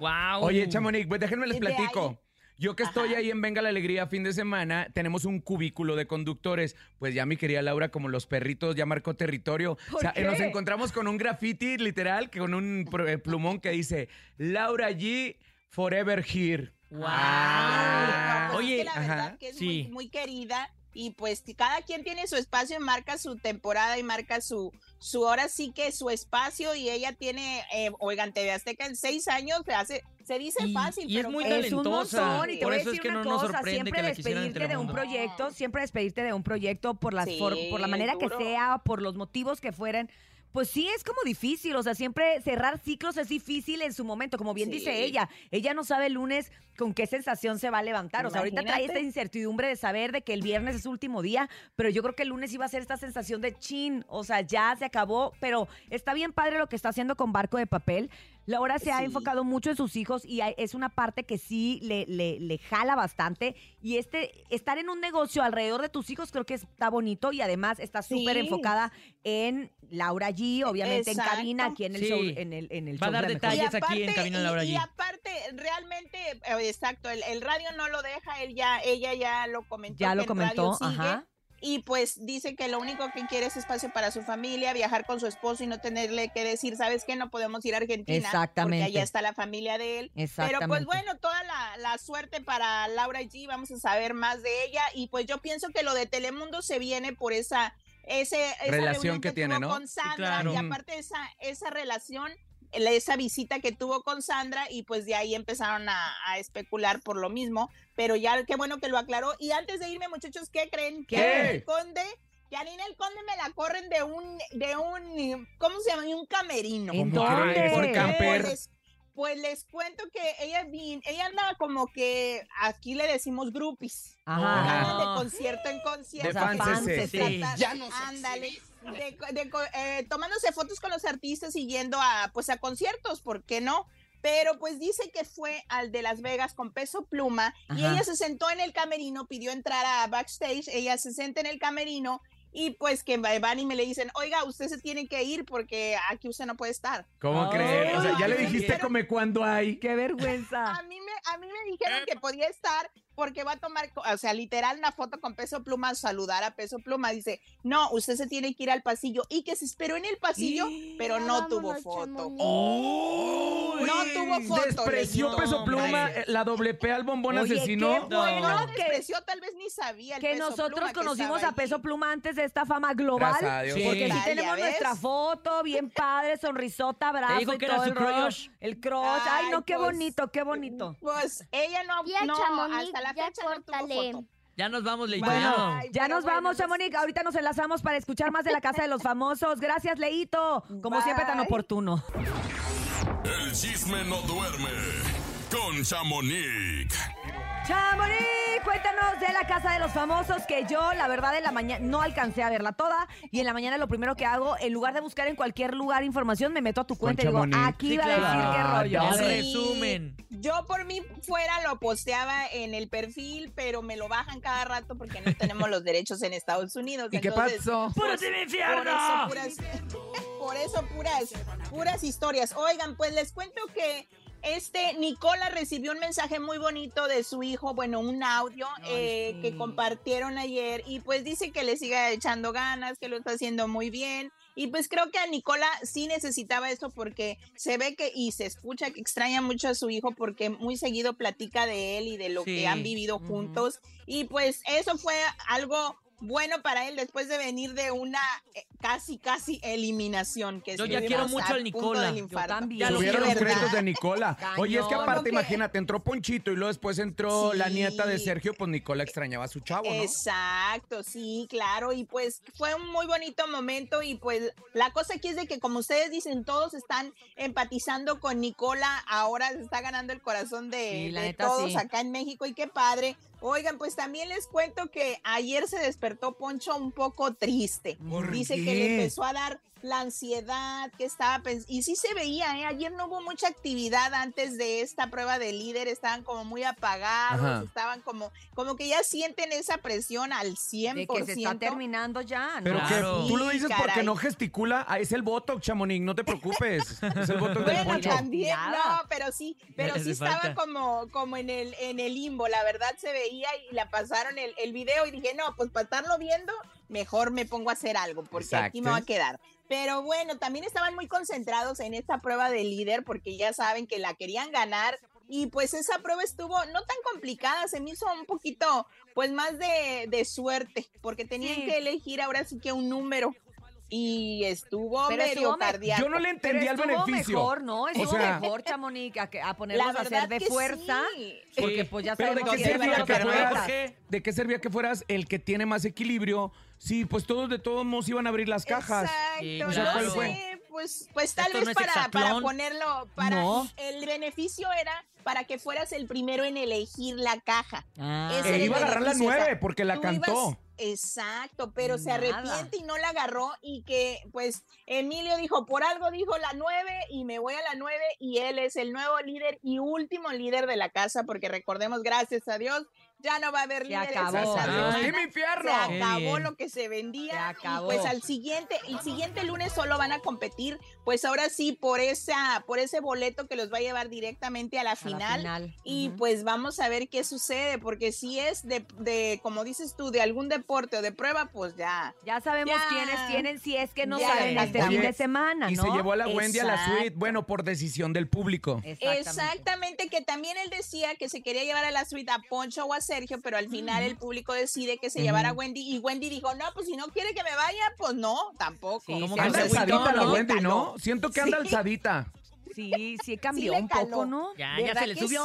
Wow. Oye, Chamonix, pues déjenme les platico. Yo que estoy ahí en Venga la Alegría fin de semana, tenemos un cubículo de conductores. Pues ya mi querida Laura, como los perritos, ya marcó territorio. O sea, ¿Por nos encontramos con un graffiti literal, que con un eh, plumón que dice Laura G. Forever Here. Wow. Ah, no, pues Oye, es que la verdad ajá, que es sí. muy, muy querida y pues cada quien tiene su espacio y marca su temporada y marca su, su ahora sí que su espacio y ella tiene, eh, oigan, TV Azteca en seis años se hace, se dice fácil, y es pero muy pues, Es un talentosa. montón y te Por voy a es decir que una no nos cosa, sorprende siempre despedirte de un proyecto, siempre despedirte de un proyecto por las for- Sí, por la manera duro. que sea, por los motivos que fueran. Pues sí, es como difícil, o sea, siempre cerrar ciclos es difícil en su momento, como bien Sí. dice ella. Ella no sabe el lunes con qué sensación se va a levantar, o sea, ahorita trae esta incertidumbre de saber de que el viernes es su último día, pero yo creo que el lunes iba a ser esta sensación de chin, o sea, ya se acabó, pero está bien padre lo que está haciendo con Barco de Papel. Laura se ha enfocado mucho en sus hijos y hay- es una parte que sí le, le, le jala bastante. Y este estar en un negocio alrededor de tus hijos creo que está bonito y además está súper Sí. enfocada en Laura G, obviamente Exacto. en cabina, aquí en el Sí. show. En el, en el Va a dar detalles aquí en Cabina y- Laura y, G. aparte, realmente, eh, exacto, el, el radio no lo deja, él ya, ella ya lo comentó. Ya lo en comentó, radio sigue, ajá. Y pues dice que lo único que quiere es espacio para su familia, viajar con su esposo y no tenerle que decir, ¿sabes qué? No podemos ir a Argentina. Exactamente. Porque allá está la familia de él. Pero pues Exactamente. bueno, toda la, la suerte para Laura G. Vamos a saber más de ella. Y pues yo pienso que lo de Telemundo se viene por esa, ese, esa Relación reunión que tiene, tuvo ¿no? con Sandra. claro. Y aparte esa, esa relación la- esa visita que tuvo con Sandra y pues de ahí empezaron a, a especular por lo mismo, pero ya qué bueno que lo aclaró. Y antes de irme, muchachos, ¿qué creen? ¿Qué? Que a Ninel Conde, que a Ninel Conde me la corren de un, de un, ¿cómo se llama? Un camerino. ¿En ¿Cómo dónde? Por Pues, camper. Pues, pues les cuento que ella ella andaba como que aquí le decimos groupies. Ajá. Andan de concierto en concierto. De fans, sí. Ya no sé. Ándale. De- de co- eh, tomándose fotos con los artistas y yendo a pues a conciertos, ¿por qué no? Pero pues dice que fue al de Las Vegas con peso pluma y ella se sentó en el camerino, pidió entrar a backstage, ella se sienta en el camerino y pues que van y me le dicen, oiga, usted se tiene que ir porque aquí usted no puede estar. ¿Cómo Ay, crees? O sea, ya le dijiste come cuando hay. ¡Qué vergüenza! A mí me, a mí me dijeron que podía estar porque va a tomar, o sea, literal una foto con peso pluma, saludar a peso pluma. Dice, no, usted se tiene que ir al pasillo y que se esperó en el pasillo, pero no tuvo foto. ¡Uy! No tuvo foto, Despreció peso pluma, Hombre. eh, la doble P al bombón Oye, No, bueno no que- despreció, tal vez ni sabía el que Peso nosotros Pluma conocimos a Peso. Pluma antes de esta fama global. Dios. Porque sí tenemos ¿ya nuestra foto, bien padre, sonrisota, dijo y que era todo su el rollo. crush. El crush. Ay, no, qué pues, bonito, qué bonito. Pues ella no, no hasta la ya fecha no tuvo córtale. foto. Ya nos vamos, Leito. Bueno, ya. Ay, ya pero nos bueno, vamos, Chamonix. Ahorita nos enlazamos para escuchar más de la Casa de los Famosos. Gracias, Leito. Como siempre, tan oportuno. El chisme no duerme con Chamonix. Chamonix, cuéntanos de la Casa de los Famosos, que yo, la verdad, en la mañana no alcancé a verla toda. Y en la mañana lo primero que hago, en lugar de buscar en cualquier lugar información, me meto a tu cuenta y digo, aquí Sí, va a decir qué rollo. El Sí. resumen. Yo por mí fuera lo posteaba en el perfil, pero me lo bajan cada rato porque no tenemos los derechos en Estados Unidos. ¿Y qué Entonces, pasó? ¡Puro Por Team eso, puras, por eso puras, puras historias. Oigan, pues les cuento que este Nicola recibió un mensaje muy bonito de su hijo, bueno, un audio eh, que compartieron ayer y pues dice que le siga echando ganas, que lo está haciendo muy bien. Y pues creo que a Nicola sí necesitaba esto porque se ve que y se escucha que extraña mucho a su hijo porque muy seguido platica de él y de lo Sí. que han vivido juntos. Y pues eso fue algo bueno para él después de venir de una eh, casi, casi eliminación. Que Yo ya quiero mucho al Nicola. Yo también. Ya lo Subieron quiero los créditos de Nicola. Oye, es que aparte, imagínate, entró Ponchito y luego después entró Sí. la nieta de Sergio, pues Nicola extrañaba a su chavo, ¿no? Exacto, sí, claro, y pues fue un muy bonito momento y pues la cosa aquí es de que como ustedes dicen, todos están empatizando con Nicola, ahora se está ganando el corazón de, Sí, la de neta, todos sí. acá en México y qué padre. Oigan, pues también les cuento que ayer se despertó Poncho un poco triste. ¿Por Dice que le empezó a dar la ansiedad que estaba pens- y sí se veía, ¿eh? ayer no hubo mucha actividad antes de esta prueba de líder, estaban como muy apagados, Ajá. estaban como como que ya sienten esa presión al 100%. De que se está terminando ya, ¿no? Pero Claro. que tú lo Sí, dices porque no gesticula. Ah, es el voto, Chamonix, no te preocupes. Es el del Bueno, también, no, pero sí, pero sí estaba como, como en el, en el limbo, la verdad se veía y la pasaron el, el video y dije, no, pues para estarlo viendo, mejor me pongo a hacer algo, porque aquí me va a quedar. Pero bueno, también estaban muy concentrados en esta prueba de líder, porque ya saben que la querían ganar Y pues esa prueba estuvo no tan complicada, se me hizo un poquito, pues más de, de suerte, porque tenían Sí. que elegir ahora sí que un número. Y estuvo Pero medio estuvo. Yo no le entendí al beneficio. mejor, ¿no? O Estuvo sea- mejor, Chamonix, a, que- a a hacer de fuerza. sí. Porque pues ya Pero ¿de sabemos qué que servía que fueras, de qué servía que fueras el que tiene más equilibrio? Sí, pues todos de todos modos iban a abrir las cajas. Exacto, O sea, no ¿cuál sé, fue? pues, pues tal Esto vez no para, para ponerlo, para No. el beneficio era para que fueras el primero en elegir la caja. Ah. Ese E iba a agarrar la nueve porque la tú cantó. ibas- exacto, pero se arrepiente y no la agarró y que pues Emilio dijo, por algo dijo la nueve y me voy a la nueve y él es el nuevo líder y último líder de la casa porque recordemos, gracias a Dios, ya no va a haber Se líderes acabó. Ay. ¡Team Infierno! Se acabó lo que se vendía acabó. y pues al siguiente, el siguiente lunes solo van a competir, pues ahora sí por esa, por ese boleto que los va a llevar directamente a la A la final. Y pues vamos a ver qué sucede, porque si es de, de, como dices tú, de algún deporte o de prueba, pues ya. Ya sabemos Ya. quiénes tienen si es que no Ya salen le este fin de semana, Y se llevó a la Wendy a la suite, bueno, por decisión del público. Exactamente, que también él decía que se quería llevar a la suite a Poncho o a Sergio, pero al final el público decide que se llevara a. Wendy y Wendy dijo, no, pues si no quiere que me vaya, pues no, tampoco. Sí, Anda alzadita la. Wendy, ¿no? Siento que anda Sí. alzadita. Sí, sí cambió le un poco. ¿no? Ya, ¿Verdad que sí?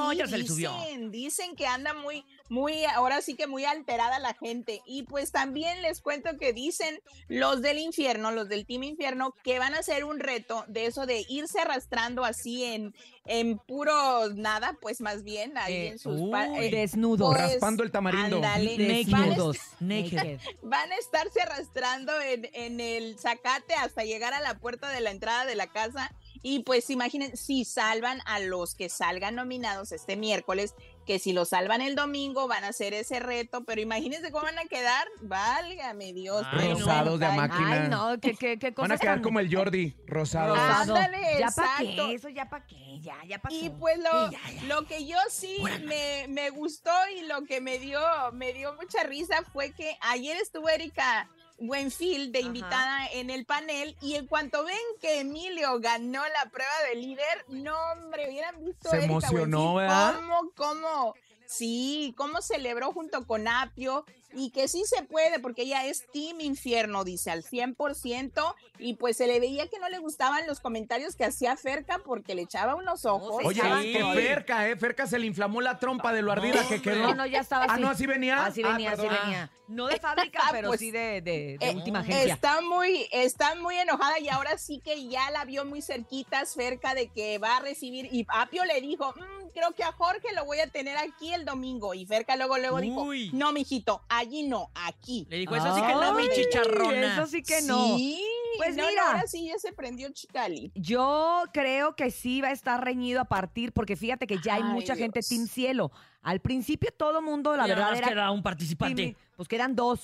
Dicen, dicen que anda muy, muy, ahora sí que muy alterada la gente. Y pues también les cuento que dicen los del infierno, los del Team Infierno, que van a hacer un reto de eso de irse arrastrando así en, en puro nada, pues más bien ahí Eh, en sus uy, eh, desnudos. pues, Raspando el tamarindo. Desnudos. Naked. Van a estarse arrastrando en, en el zacate hasta llegar a la puerta de la entrada de la casa. Y pues imaginen, si salvan a los que salgan nominados este miércoles, que si los salvan el domingo van a hacer ese reto, pero imagínense cómo van a quedar. Válgame Dios. Ay, pero rosados de a máquina. Ay, no, qué, qué, qué Van a quedar tan- como el Jordi, rosado. Rosado. Ándale, ya para qué, eso ya para qué, ya, ya pasó. Y pues lo, Sí, ya, ya. lo que yo sí me, me gustó y lo que me dio, me dio mucha risa fue que ayer estuvo Erika Buenfil de invitada en el panel y en cuanto ven que Emilio ganó la prueba de líder, no hombre, hubieran visto Se Erika emocionó, Buenfil ¿verdad? cómo, cómo, sí, cómo celebró junto con Apio y que sí se puede porque ella es Team Infierno, dice, al 100% y pues se le veía que no le gustaban los comentarios que hacía Ferca porque le echaba unos ojos. Oye, que Ferca, ¿eh? Ferca se le inflamó la trompa de lo ardida que quedó. No, no, ya estaba así. Ah, no, así venía. Así Ah, venía, así perdón. venía. No de fábrica, [laughs] pero Pues, sí de, de- de Eh, última agencia. Está muy, está muy enojada y ahora sí que ya la vio muy cerquita cerca de que va a recibir. Y Apio le dijo, "Mm, creo que a Jorge lo voy a tener aquí el domingo. Y Ferca luego, luego Uy. dijo, no, mijito, allí no, aquí. Le dijo, eso sí que no, mi chicharrona. Eso sí que no. Sí, Pues no, no, mira. ahora sí ya se prendió Chicali. Yo creo que sí va a estar reñido a partir, porque fíjate que ya hay Ay, mucha gente. Team Cielo. Al principio todo mundo, la Y verdad, era queda un participante. Pues quedan dos,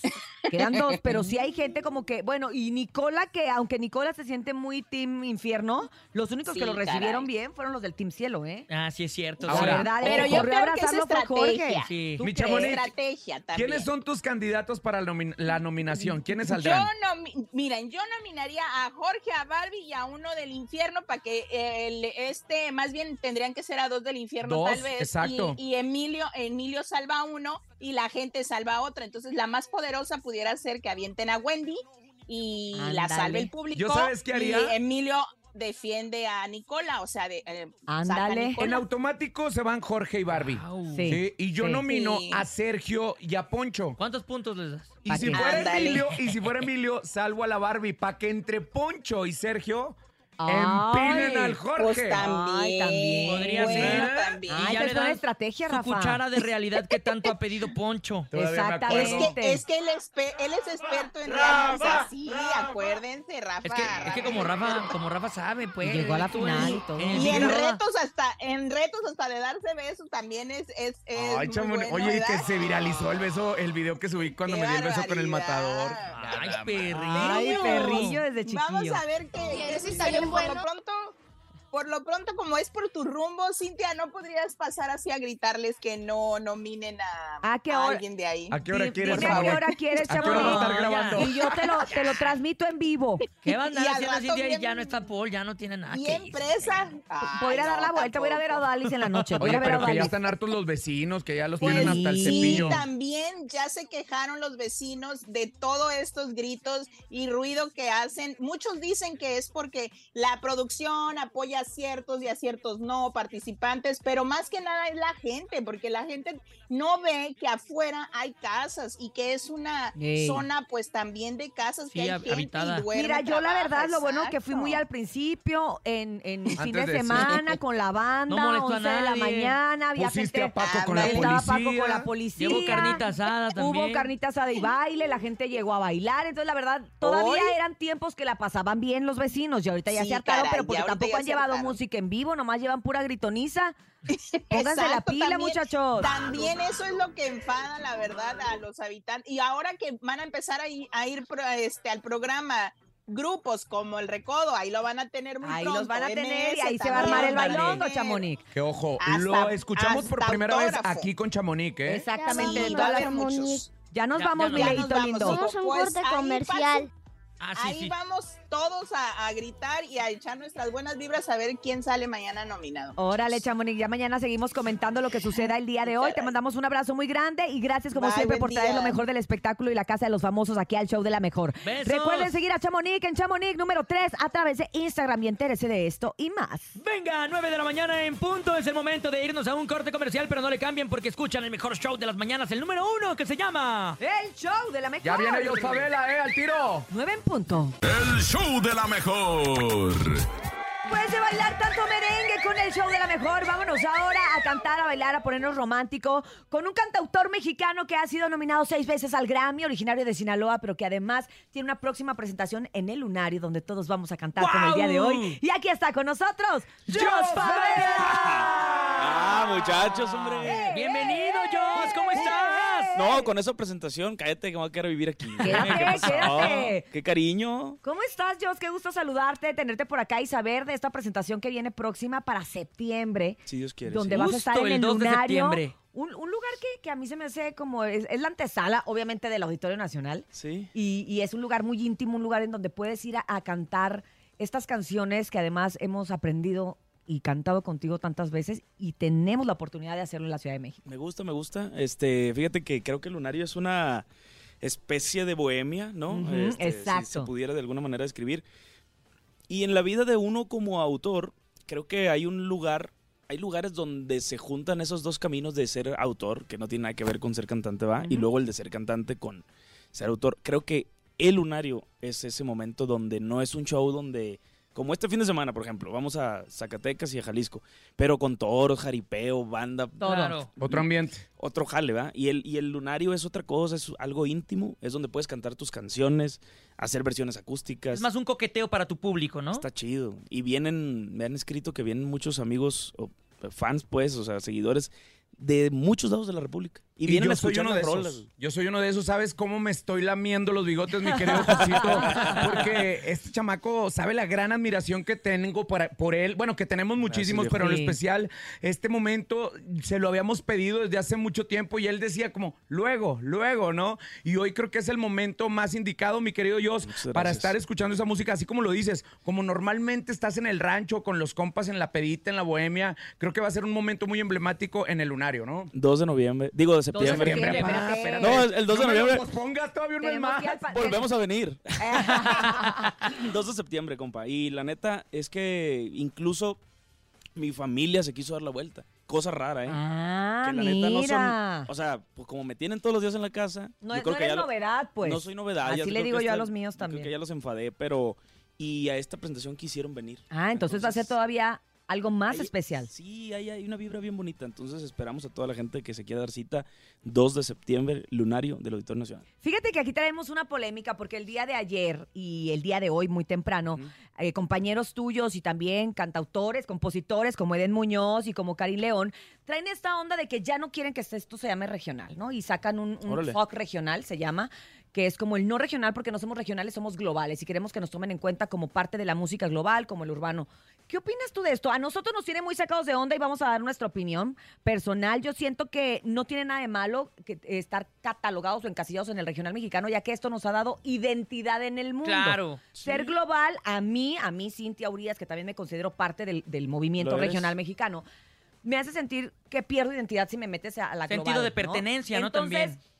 quedan dos, pero sí hay gente como que, bueno, y Nicola, que aunque Nicola se siente muy Team Infierno, los únicos Sí, que lo recibieron caray. bien fueron los del Team Cielo, ¿eh? Ah, sí es cierto. La verdad, Pero el yo creo que es abrazarlo fue Jorge. estrategia. Sí. ¿Tú Mi? Chamonix, Estrategia también. ¿Quiénes son tus candidatos para la nomi- la nominación? ¿Quiénes Yo saldrán? no, miren, yo nominaría a Jorge, a Barbie y a uno del infierno para que el, este, más bien tendrían que ser a dos del infierno Dos, tal vez. y- exacto. Y, Emilio, Emilio salva a uno y la gente salva a otra. Entonces la más poderosa pudiera ser que avienten a Wendy y la salve el público. ¿Yo sabes qué haría? Y Emilio defiende a Nicola, o sea, de, eh, saca a Ándale. En automático se van Jorge y Barbie. Sí. Sí, Y yo Sí. nomino Sí. a Sergio y a Poncho. ¿Cuántos puntos les das? Y ¿Pa' si fuera. Emilio, y si fuera [laughs] Emilio, salvo a la Barbie para que entre Poncho y Sergio. Empinen al Jorge. Pues también. Ay, también. Podría bueno, ser. también. Ay, Y ya esa le es una dan estrategia, Su Rafa. cuchara de realidad que tanto ha pedido Poncho. [laughs] Me Es que, es que él, es, él es experto en realities así, acuérdense, Rafa. Es que, es que como Rafa, como Rafa sabe, pues. Llegó a la final y todo. en Y retos hasta, en retos hasta de darse besos también es, es, es Ay, chamón, bueno, oye, que se viralizó el beso, el video que subí cuando Qué me di el beso con el matador. Ay, perrillo. Ay, perrillo desde chiquillo. Vamos a ver qué, qué Ese bien Por lo bueno. pronto, por lo pronto, como es por tu rumbo, Cintia, ¿no podrías pasar así a gritarles que no nominen a, ¿A qué a hora? alguien de ahí? ¿A qué hora quieres, Dime a qué hora quieres, ¿A qué hora va a estar Chamonix. grabando? Y yo te lo, te lo transmito en vivo. ¿Qué va a andar Y haciendo Cintia? Y bien- ya no está Paul, ya no tiene nada que Bien ir. presa. Voy a ir a Ay, dar la vuelta, voy a ir a ver a. Odalis en la noche. Voy a ir Oye, a ver a pero que ya están hartos los vecinos, que ya los Pues tienen hasta el sí, cepillo. también ya se quejaron los vecinos de todos estos gritos y ruido que hacen. Muchos dicen que es porque la producción apoya a ciertos y a ciertos no participantes, pero más que nada es la gente, porque la gente no ve que afuera hay casas y que es una Ey. zona pues también de casas que hay hab- gente habitada. y duerme, Mira, yo la verdad, lo bueno que fui muy al principio, en, en fin de de- semana, con la banda, No molestó a 11 de la mañana, había Pusiste gente... a Paco con la Estaba Paco policía. con la policía. Llevó carnita asada también. Hubo carnita asada y baile, la gente llegó a bailar. Entonces, la verdad, todavía Hoy- eran tiempos que la pasaban bien los vecinos. Y ahorita ya Sí, se hartaron, pero porque tampoco han llevado música en vivo, nomás llevan pura gritoniza. [laughs] Pónganse la pila, también- muchachos. También eso es lo que enfada, la verdad, a los habitantes. Y ahora que van a empezar a ir, a ir pro- este, al programa grupos como el Recodo, ahí lo van a tener muy Ahí pronto. los van a tener y ahí se va a armar el bailongo. Chamonix. Que ojo, Hasta- lo escuchamos por primera vez aquí con Chamonix, ¿eh? Exactamente, Sí, va a haber muchos. Ya nos Ya- vamos, ya nos mi Ya leito nos vamos, lindo. Vamos a un Pues corte ahí comercial. Ah, sí, Ahí sí. vamos todos a, a gritar y a echar nuestras buenas vibras a ver quién sale mañana nominado. Órale, Chamonix, ya mañana seguimos comentando lo que suceda el día de hoy. Te mandamos un abrazo muy grande y gracias como Bye, siempre por traer día. lo mejor del espectáculo y la casa de los famosos aquí al show de la mejor. Besos. Recuerden seguir a Chamonix en Chamonix número 3 a través de Instagram y entérese de esto y más. Venga, 9 de la mañana en punto. Es el momento de irnos a un corte comercial, pero no le cambien porque escuchan el mejor show de las mañanas, el número uno que se llama. El show de la mejor. Ya viene yo Favela, ¿eh? Al tiro. 9 en punto. El show de la mejor. Después de bailar tanto merengue con el show de la mejor, vámonos ahora a cantar, a bailar, a ponernos romántico con un cantautor mexicano que ha sido nominado seis veces al Grammy, originario de Sinaloa, pero que además tiene una próxima presentación en el Lunario, donde todos vamos a cantar con el día de hoy. Y aquí está con nosotros, Jos Ah, muchachos, hombre. Bienvenido, Joss, ¿cómo estás? No, con esa presentación, cállate que me voy a quedar a vivir aquí. Quédate, ¿Qué quédate. Qué cariño. ¿Cómo estás, Jos? Qué gusto saludarte, tenerte por acá y saber de esta presentación que viene próxima para septiembre. Si Dios quiere. donde sí. vas a estar en el el 2 de septiembre. Un, un lugar que, que a mí se me hace como es, es la antesala, obviamente, del Auditorio Nacional. Sí. Y, y es un lugar muy íntimo, un lugar en donde puedes ir a, a cantar estas canciones que además hemos aprendido y cantado contigo tantas veces y tenemos la oportunidad de hacerlo en la Ciudad de México. Me gusta, me gusta. Este, fíjate que creo que el Lunario es una especie de bohemia, ¿no? Ujú, Este, Si se exacto. pudiera de alguna manera describir. Y en la vida de uno como autor, creo que hay un lugar, hay lugares donde se juntan esos dos caminos de ser autor, que no tiene nada que ver con ser cantante, ¿va? Y luego el de ser cantante con ser autor. Creo que el Lunario es ese momento donde no es un show donde como este fin de semana, por ejemplo, vamos a Zacatecas y a Jalisco, pero con toros, jaripeo, banda, Claro. Otro ambiente. otro jale, ¿verdad? Y el, y el lunario es otra cosa, es algo íntimo, es donde puedes cantar tus canciones, hacer versiones acústicas. Es más un coqueteo para tu público, ¿no? Está chido. Y vienen, me han escrito que vienen muchos amigos, o fans, pues, o sea, seguidores de muchos lados de la República. Y, vienen yo soy uno de esos. Yo soy uno de esos. ¿Sabes cómo me estoy lamiendo los bigotes, mi querido Josito? [laughs] Porque este chamaco sabe la gran admiración que tengo para- por él. Bueno, que tenemos muchísimos, pero en lo especial, este momento se lo habíamos pedido desde hace mucho tiempo y él decía como, luego, luego, ¿no? Y hoy creo que es el momento más indicado, mi querido Muchas para estar escuchando esa música, así como lo dices, como normalmente estás en el rancho con los compas en la pedita, en la bohemia, creo que va a ser un momento muy emblemático en el lunario, ¿no? 2 de noviembre, digo de 2 de septiembre. septiembre, espérate. No, el 2 de noviembre. pospongas todavía un mes Tenemos más. que ir al pa- Volvemos a venir. [laughs] 2 de septiembre, compa. Y la neta es que incluso mi familia se quiso dar la vuelta. Cosa rara, ¿eh? Ah, que la neta no mira. son. O sea, pues como me tienen todos los días en la casa. no yo es, creo no que eres ya lo- novedad, pues. No soy novedad. ya Así creo le que digo yo a los míos yo Creo también. que ya los enfadé, pero. Y a esta presentación quisieron venir. Ah, entonces, va a ser todavía algo más Hay- especial. Sí, hay, hay una vibra bien bonita. Entonces esperamos a toda la gente que se quiera dar cita 2 de septiembre, lunario del Auditorio Nacional. Fíjate que aquí traemos una polémica porque el día de ayer y el día de hoy, muy temprano, eh, compañeros tuyos y también cantautores, compositores como Eden Muñoz y como Karin León, traen esta onda de que ya no quieren que esto se llame regional, ¿no? Y sacan un, un folk regional, se llama, que es como el no regional, porque no somos regionales, somos globales y queremos que nos tomen en cuenta como parte de la música global, como el urbano. ¿Qué opinas tú de esto? A nosotros nos tiene muy sacados de onda y vamos a dar nuestra opinión personal. Yo siento que no tiene nada de malo que eh, estar catalogados o encasillados en el regional mexicano, ya que esto nos ha dado identidad en el mundo. Claro. Ser global, a mí, a mí, Cintia Urias, que también me considero parte del, del movimiento regional mexicano, me hace sentir que pierdo identidad si me metes a la Sentido global, de pertenencia, ¿no? Entonces, También.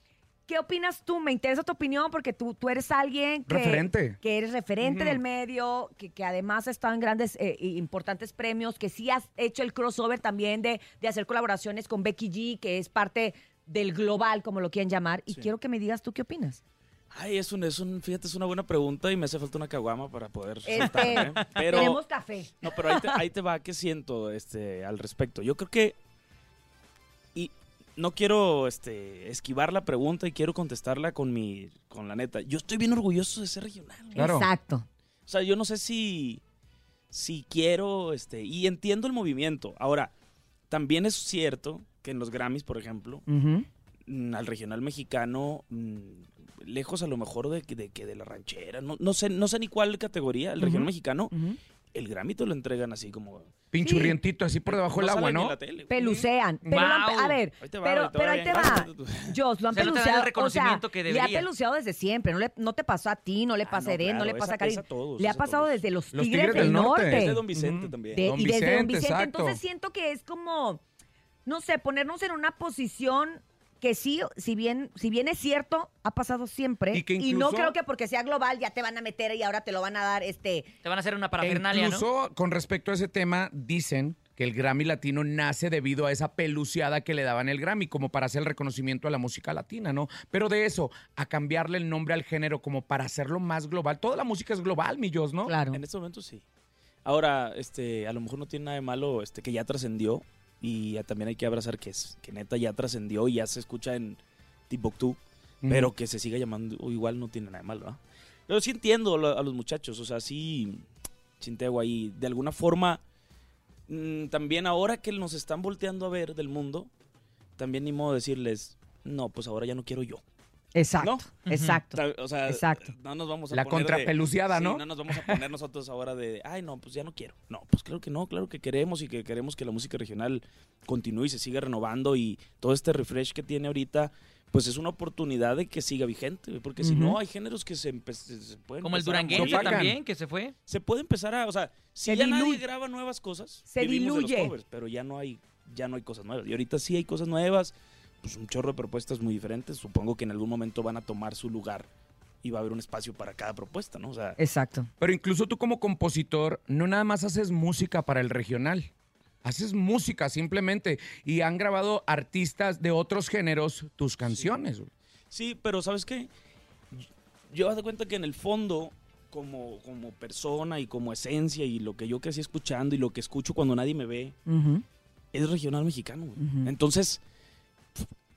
¿Qué opinas tú? Me interesa tu opinión porque tú, tú eres alguien que, Referente. que eres referente del medio, que, que además has estado en grandes e importantes premios, que sí has hecho el crossover también de, de hacer colaboraciones con Becky G, que es parte del global, como lo quieran llamar. Y quiero que me digas tú qué opinas. Ay, es un, es un, fíjate, es una buena pregunta y me hace falta una caguama para poder Este, soltarme, Pero, tenemos café. No, pero ahí te, ahí te va, ¿qué siento este, al respecto? Yo creo que, no quiero este, esquivar la pregunta y quiero contestarla con mi, con la neta. Yo estoy bien orgulloso de ser regional. Claro. Exacto. O sea, yo no sé si, si quiero, este, y entiendo el movimiento. Ahora, también es cierto que en los Grammys, por ejemplo, mm, al regional mexicano, mm, lejos a lo mejor de, que- de, que de la ranchera, no, no sé, no sé ni cuál categoría, el regional mexicano, el Grammy te lo entregan así como... Pinchurrientito, así por debajo del No agua, ¿no? la tele. Pelucean. Pero lo han pe- a ver, Ahí te va, pero, ahí te pero va ahí te va. Jos, lo han O sea, no te dan el peluceado. o sea, reconocimiento que le ha peluceado desde siempre. No, le, no te pasó a ti, no le pasa a Ah, no, Eren, no le pasa a- a a todos, le ha a pasado desde los Los Tigres, Tigres del del Norte. Norte. Es de Don Vicente también. De- Don y desde Don Vicente, Vicente. exacto. Entonces siento que es como, no sé, ponernos en una posición que sí, si bien, si bien es cierto, ha pasado siempre. Y que no incluso- creo que porque sea global ya te van a meter y ahora te lo van a dar este. Te van a hacer una parafernalia, ¿no? incluso con respecto a ese tema, dicen que el Grammy Latino nace debido a esa peluciada que le daban el Grammy, como para hacer el reconocimiento a la música latina, ¿no? Pero de eso, a cambiarle el nombre al género como para hacerlo más global. Toda la música es global, millos, ¿no? Claro. En este momento sí. Ahora, este, a lo mejor no tiene nada de malo este, que ya trascendió y ya también hay que abrazar que, es, que neta ya trascendió y ya se escucha en Timbuktu, pero que se siga llamando igual no tiene nada de malo, ¿verdad? Pero sí entiendo a lo- a los muchachos, o sea, sí, chintego ahí. De alguna forma, mm, también ahora que nos están volteando a ver del mundo, también ni modo de decirles, no, pues ahora ya no quiero yo. Exacto, ¿No? exacto. O sea, Exacto. no nos vamos a La poner de- contrapeluciada, Sí, ¿no? no nos vamos a poner nosotros ahora de, ay, no, pues ya no quiero. No, pues claro que no, claro que queremos y que queremos que la música regional continúe y se siga renovando y todo este refresh que tiene ahorita, pues es una oportunidad de que siga vigente, porque si no hay géneros que se, se- pueden Como el duranguense también, que se fue. Se puede empezar a, o sea, si Se ya nadie graba nuevas cosas, Se vivimos de los diluye. covers, pero ya no hay ya no hay cosas nuevas. Y ahorita sí hay cosas nuevas, pues un chorro de propuestas muy diferentes. Supongo que en algún momento van a tomar su lugar y va a haber un espacio para cada propuesta, ¿no? O sea, Exacto. Pero incluso tú como compositor, no nada más haces música para el regional. Haces música simplemente. Y han grabado artistas de otros géneros tus canciones. güey. Sí, pero ¿sabes qué? Yo haz de cuenta que en el fondo, como, como persona y como esencia y lo que yo crecí escuchando y lo que escucho cuando nadie me ve, es regional mexicano. güey. Ujú. Entonces,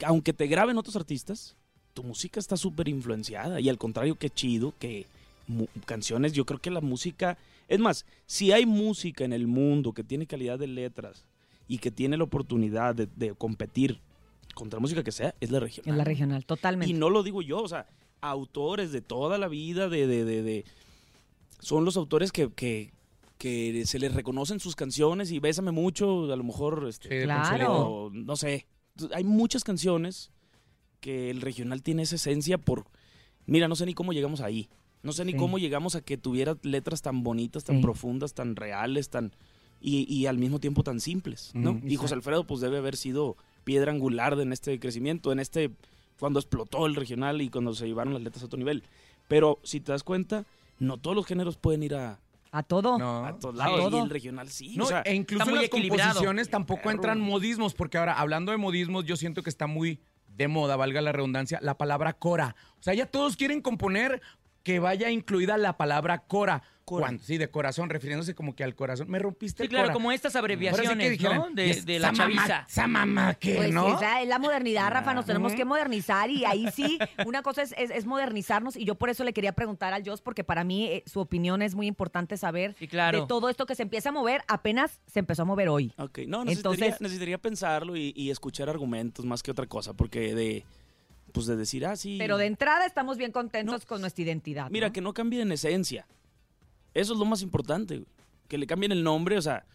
aunque te graben otros artistas, tu música está súper influenciada. Y al contrario, qué chido que canciones, yo creo que la música... Es más, si hay música en el mundo que tiene calidad de letras y que tiene la oportunidad de, de competir contra música que sea, es la regional. En la regional, totalmente. Y no lo digo yo, o sea, autores de toda la vida, de, de, de, de- son los autores que, que, que se les reconocen sus canciones y Bésame mucho, a lo mejor, este, Sí, Claro. No sé. Hay muchas canciones que el regional tiene esa esencia por, mira, no sé ni cómo llegamos ahí. No sé ni Sí. cómo llegamos a que tuviera letras tan bonitas, tan Sí. profundas, tan reales, tan y, y al mismo tiempo tan simples, ¿no? Ujú. y José Alfredo pues debe haber sido piedra angular de- en este crecimiento, en este cuando explotó el regional y cuando se llevaron las letras a otro nivel. Pero si te das cuenta, no todos los géneros pueden ir a, A todo. No. a todos Sí. lados y Todo. el regional sí. No, o sea, e incluso está en muy las equilibrado. composiciones tampoco Perro. entran modismos, porque ahora, hablando de modismos, yo siento que está muy de moda, valga la redundancia, la palabra cora. O sea, ya todos quieren componer que vaya incluida la palabra cora. Cuando- sí, de corazón, refiriéndose como que al corazón. Me rompiste Sí, el claro, como estas Ahora sí que abreviaciones, dijeran, ¿no? "Y De, es de la mamá- chaviza. Esa mamá que, Pues ¿no? esa es la modernidad, Rafa, nos tenemos que modernizar y ahí sí, una cosa es, es- es modernizarnos y yo por eso le quería preguntar al Joss porque para mí eh, su opinión es muy importante saber Sí, claro. de todo esto que se empieza a mover, apenas se empezó a mover hoy. Ok, no, necesitaría, Entonces- necesitaría pensarlo y, y escuchar argumentos más que otra cosa, porque de pues de decir, ah, sí. Pero de entrada estamos bien contentos con nuestra identidad. Mira, ¿no? que no cambien en esencia. Eso es lo más importante, güey. Que le cambien el nombre, o sea,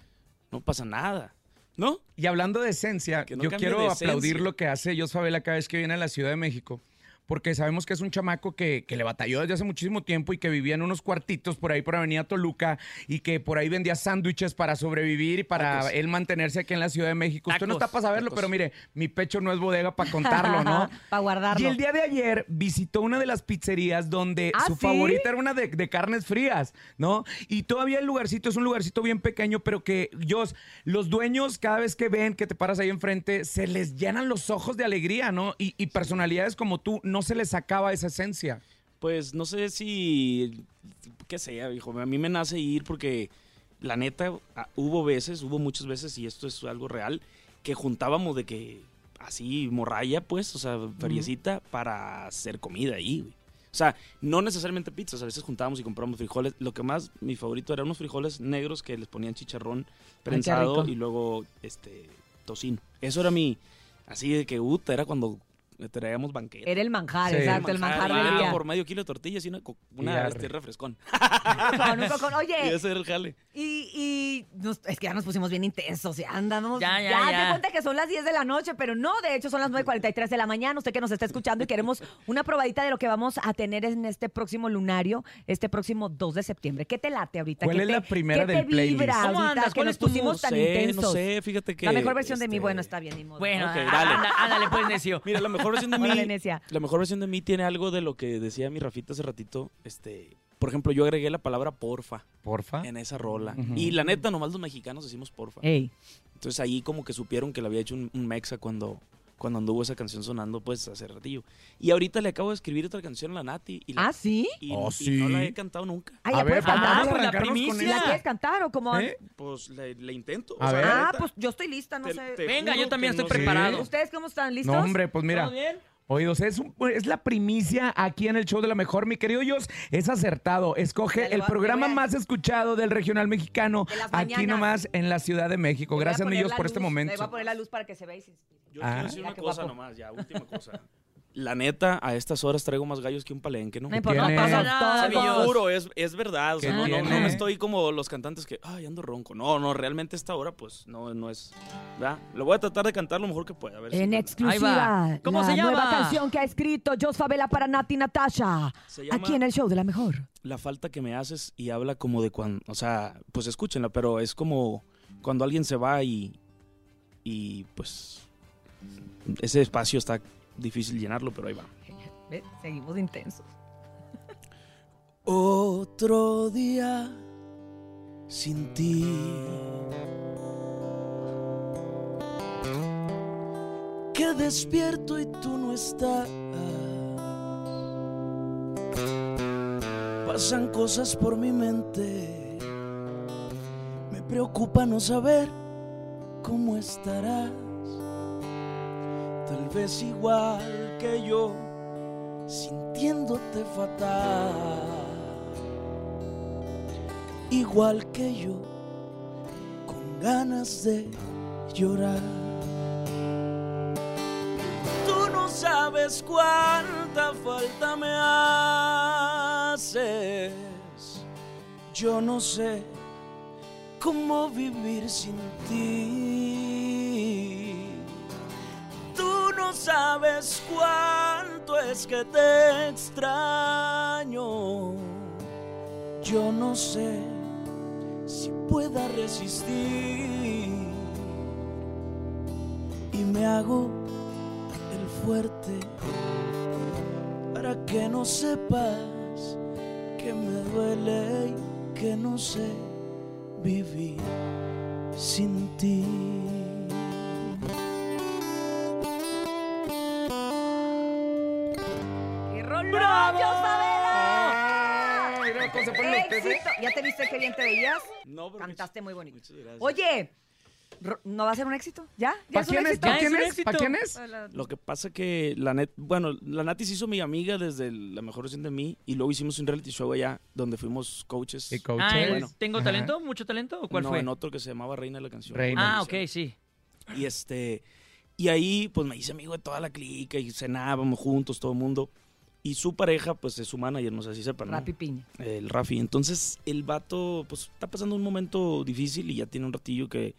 no pasa nada. ¿No? Y hablando de esencia, no yo quiero aplaudir lo que hace Jos Favela cada vez que viene a la Ciudad de México. Porque sabemos que es un chamaco que, que le batalló desde hace muchísimo tiempo y que vivía en unos cuartitos por ahí por Avenida Toluca y que por ahí vendía sándwiches para sobrevivir y para Tacos. él mantenerse aquí en la Ciudad de México. Usted no Tacos. está para saberlo, Tacos. pero mire, mi pecho no es bodega para contarlo, ¿no? [laughs] Para guardarlo. Y el día de ayer visitó una de las pizzerías donde ¿Ah, su sí? favorita era una de, de carnes frías, ¿no? Y todavía el lugarcito es un lugarcito bien pequeño, pero que, Jos, los dueños cada vez que ven que te paras ahí enfrente, se les llenan los ojos de alegría, ¿no? Y, y personalidades como tú, no se les acaba esa esencia. Pues no sé si, qué sé, hijo, a mí me nace ir porque la neta, ah, hubo veces, hubo muchas veces, y esto es algo real, que juntábamos de que así morralla, pues, o sea, feriecita para hacer comida ahí, güey. O sea, no necesariamente pizzas, a veces juntábamos y comprábamos frijoles. Lo que más, mi favorito eran unos frijoles negros que les ponían chicharrón prensado y luego, este, tocino. Eso era mi, así de que, uta, era cuando traíamos banquete. Era el manjar, Sí. exacto, el manjar del día. por medio kilo de tortillas y una, una este, refrescón. [laughs] Con un cocón. Y Oye, ese era el jale. y, y nos- es que ya nos pusimos bien intensos, ya andamos. Ya, ya, ya. ya. te cuenta que son las 10 de la noche, pero no, de hecho son las 9.43 de la mañana. Usted que nos está escuchando y queremos una probadita de lo que vamos a tener en este próximo lunario, este próximo 2 de septiembre. ¿Qué te late ahorita? ¿Cuál ¿Qué es te- la primera qué del playlist? vibra ¿Cómo ahorita andas? que ¿Cuál nos es tu pusimos tan sé, intensos? no sé, fíjate que... La mejor versión de mí, este, bueno, está bien, ni modo. Bueno, Ok, dale. anda- ándale pues, necio. [laughs] Mira, la mejor versión de [laughs] mí... La mejor versión de mí tiene algo de lo que decía mi Rafita hace ratito. Este, por ejemplo, yo agregué la palabra porfa Porfa. en esa rola. Y la neta, nomás los mexicanos decimos porfa. Ey, Entonces ahí como que supieron que le había hecho un, un mexa cuando, cuando anduvo esa canción sonando pues hace ratillo. Y ahorita le acabo de escribir otra canción a la Nati. Y la- ¿Ah, sí? Y, Oh, y sí. no la he cantado nunca. Ay, A ¿ya ver, vamos cantar? a pues, la primicia. ¿La quieres cantar o cómo? ¿Eh? Pues le, le intento. A ver. Ah, neta, pues yo estoy lista, no te- sé. te Venga, yo también estoy no sé. preparado. ¿Ustedes cómo están? ¿Listos? No, hombre, pues mira. ¿Todo bien? Oídos, es, un- es la primicia aquí en el show de la mejor. Mi querido Dios, es acertado. Escoge el programa a- más escuchado del regional mexicano aquí nomás en la Ciudad de México. Gracias, mi Dios, por este luz, Le voy momento. a poner la luz para que se vea y se inspire. Yo Ah. quiero decir una cosa guapo. nomás, ya, última cosa. La neta, a estas horas traigo más gallos que un palenque, ¿no? No pasa nada. Dios. juro, es, es verdad. O sea, ¿Qué no, no- no tiene? me estoy como los cantantes que, ay, ando ronco. No, no, realmente esta hora, pues, no, no es. ¿verdad? Lo voy a tratar de cantar lo mejor que pueda. A ver si- En Ahí exclusiva, va. ¿Cómo la se llama? nueva canción que ha escrito Jos Favela para Nati Natasha. Se llama Aquí en el show de la mejor. La falta que me haces y habla como de cuando. O sea, pues escúchenla, pero es como cuando alguien se va y. Y pues. Ese espacio está difícil llenarlo, pero ahí va. Ve, Seguimos intensos. Otro día sin ti. Que despierto y tú no estás. Pasan cosas por mi mente. Me preocupa no saber cómo estarás. Tal vez igual que yo sintiéndote fatal. Igual que yo, con ganas de llorar. Tú no sabes cuánta falta me haces. Yo no sé cómo vivir sin ti. Sabes cuánto es que te extraño. Yo no sé si pueda resistir. Y me hago el fuerte para que no sepas que me duele y que no sé vivir sin ti. ¡Bravo! Mira cómo se ponen los peces. ¡Éxito! ¿Ya te viste qué bien te veías? No, pero Cantaste muy bonito. muchas gracias. Oye, Ro- ¿no va a ser un éxito? ¿Ya? ¿Ya ¿Para es un quién es? éxito? ¿Para Ya quién es un es? éxito. ¿Para quién es? Lo que pasa que la net, bueno, la Nati se hizo mi amiga desde la mejor versión de mí y luego hicimos un reality show allá donde fuimos coaches. Y coaches. Ah, ¿el Bueno. ¿Tengo Ajá. talento? ¿Mucho talento? ¿O cuál no, fue? en otro que se llamaba Reina de la Canción. Reina. Ah, ok, sí. Y este Y ahí, pues me hice amigo de toda la clica y cenábamos juntos, todo el mundo. Y su pareja, pues es su manager, no sé si sepan. ¿no? Rapi Piña. El Rafi. Entonces, el vato, pues está pasando un momento difícil y ya tiene un ratillo que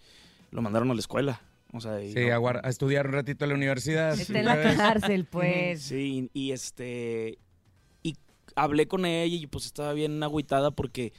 lo mandaron a la escuela. O sea, y Sí, no- a, a estudiar un ratito en la universidad. Está en la ¿sabes? cárcel, [laughs] pues. Sí, y este. Y hablé con ella y pues estaba bien agüitada porque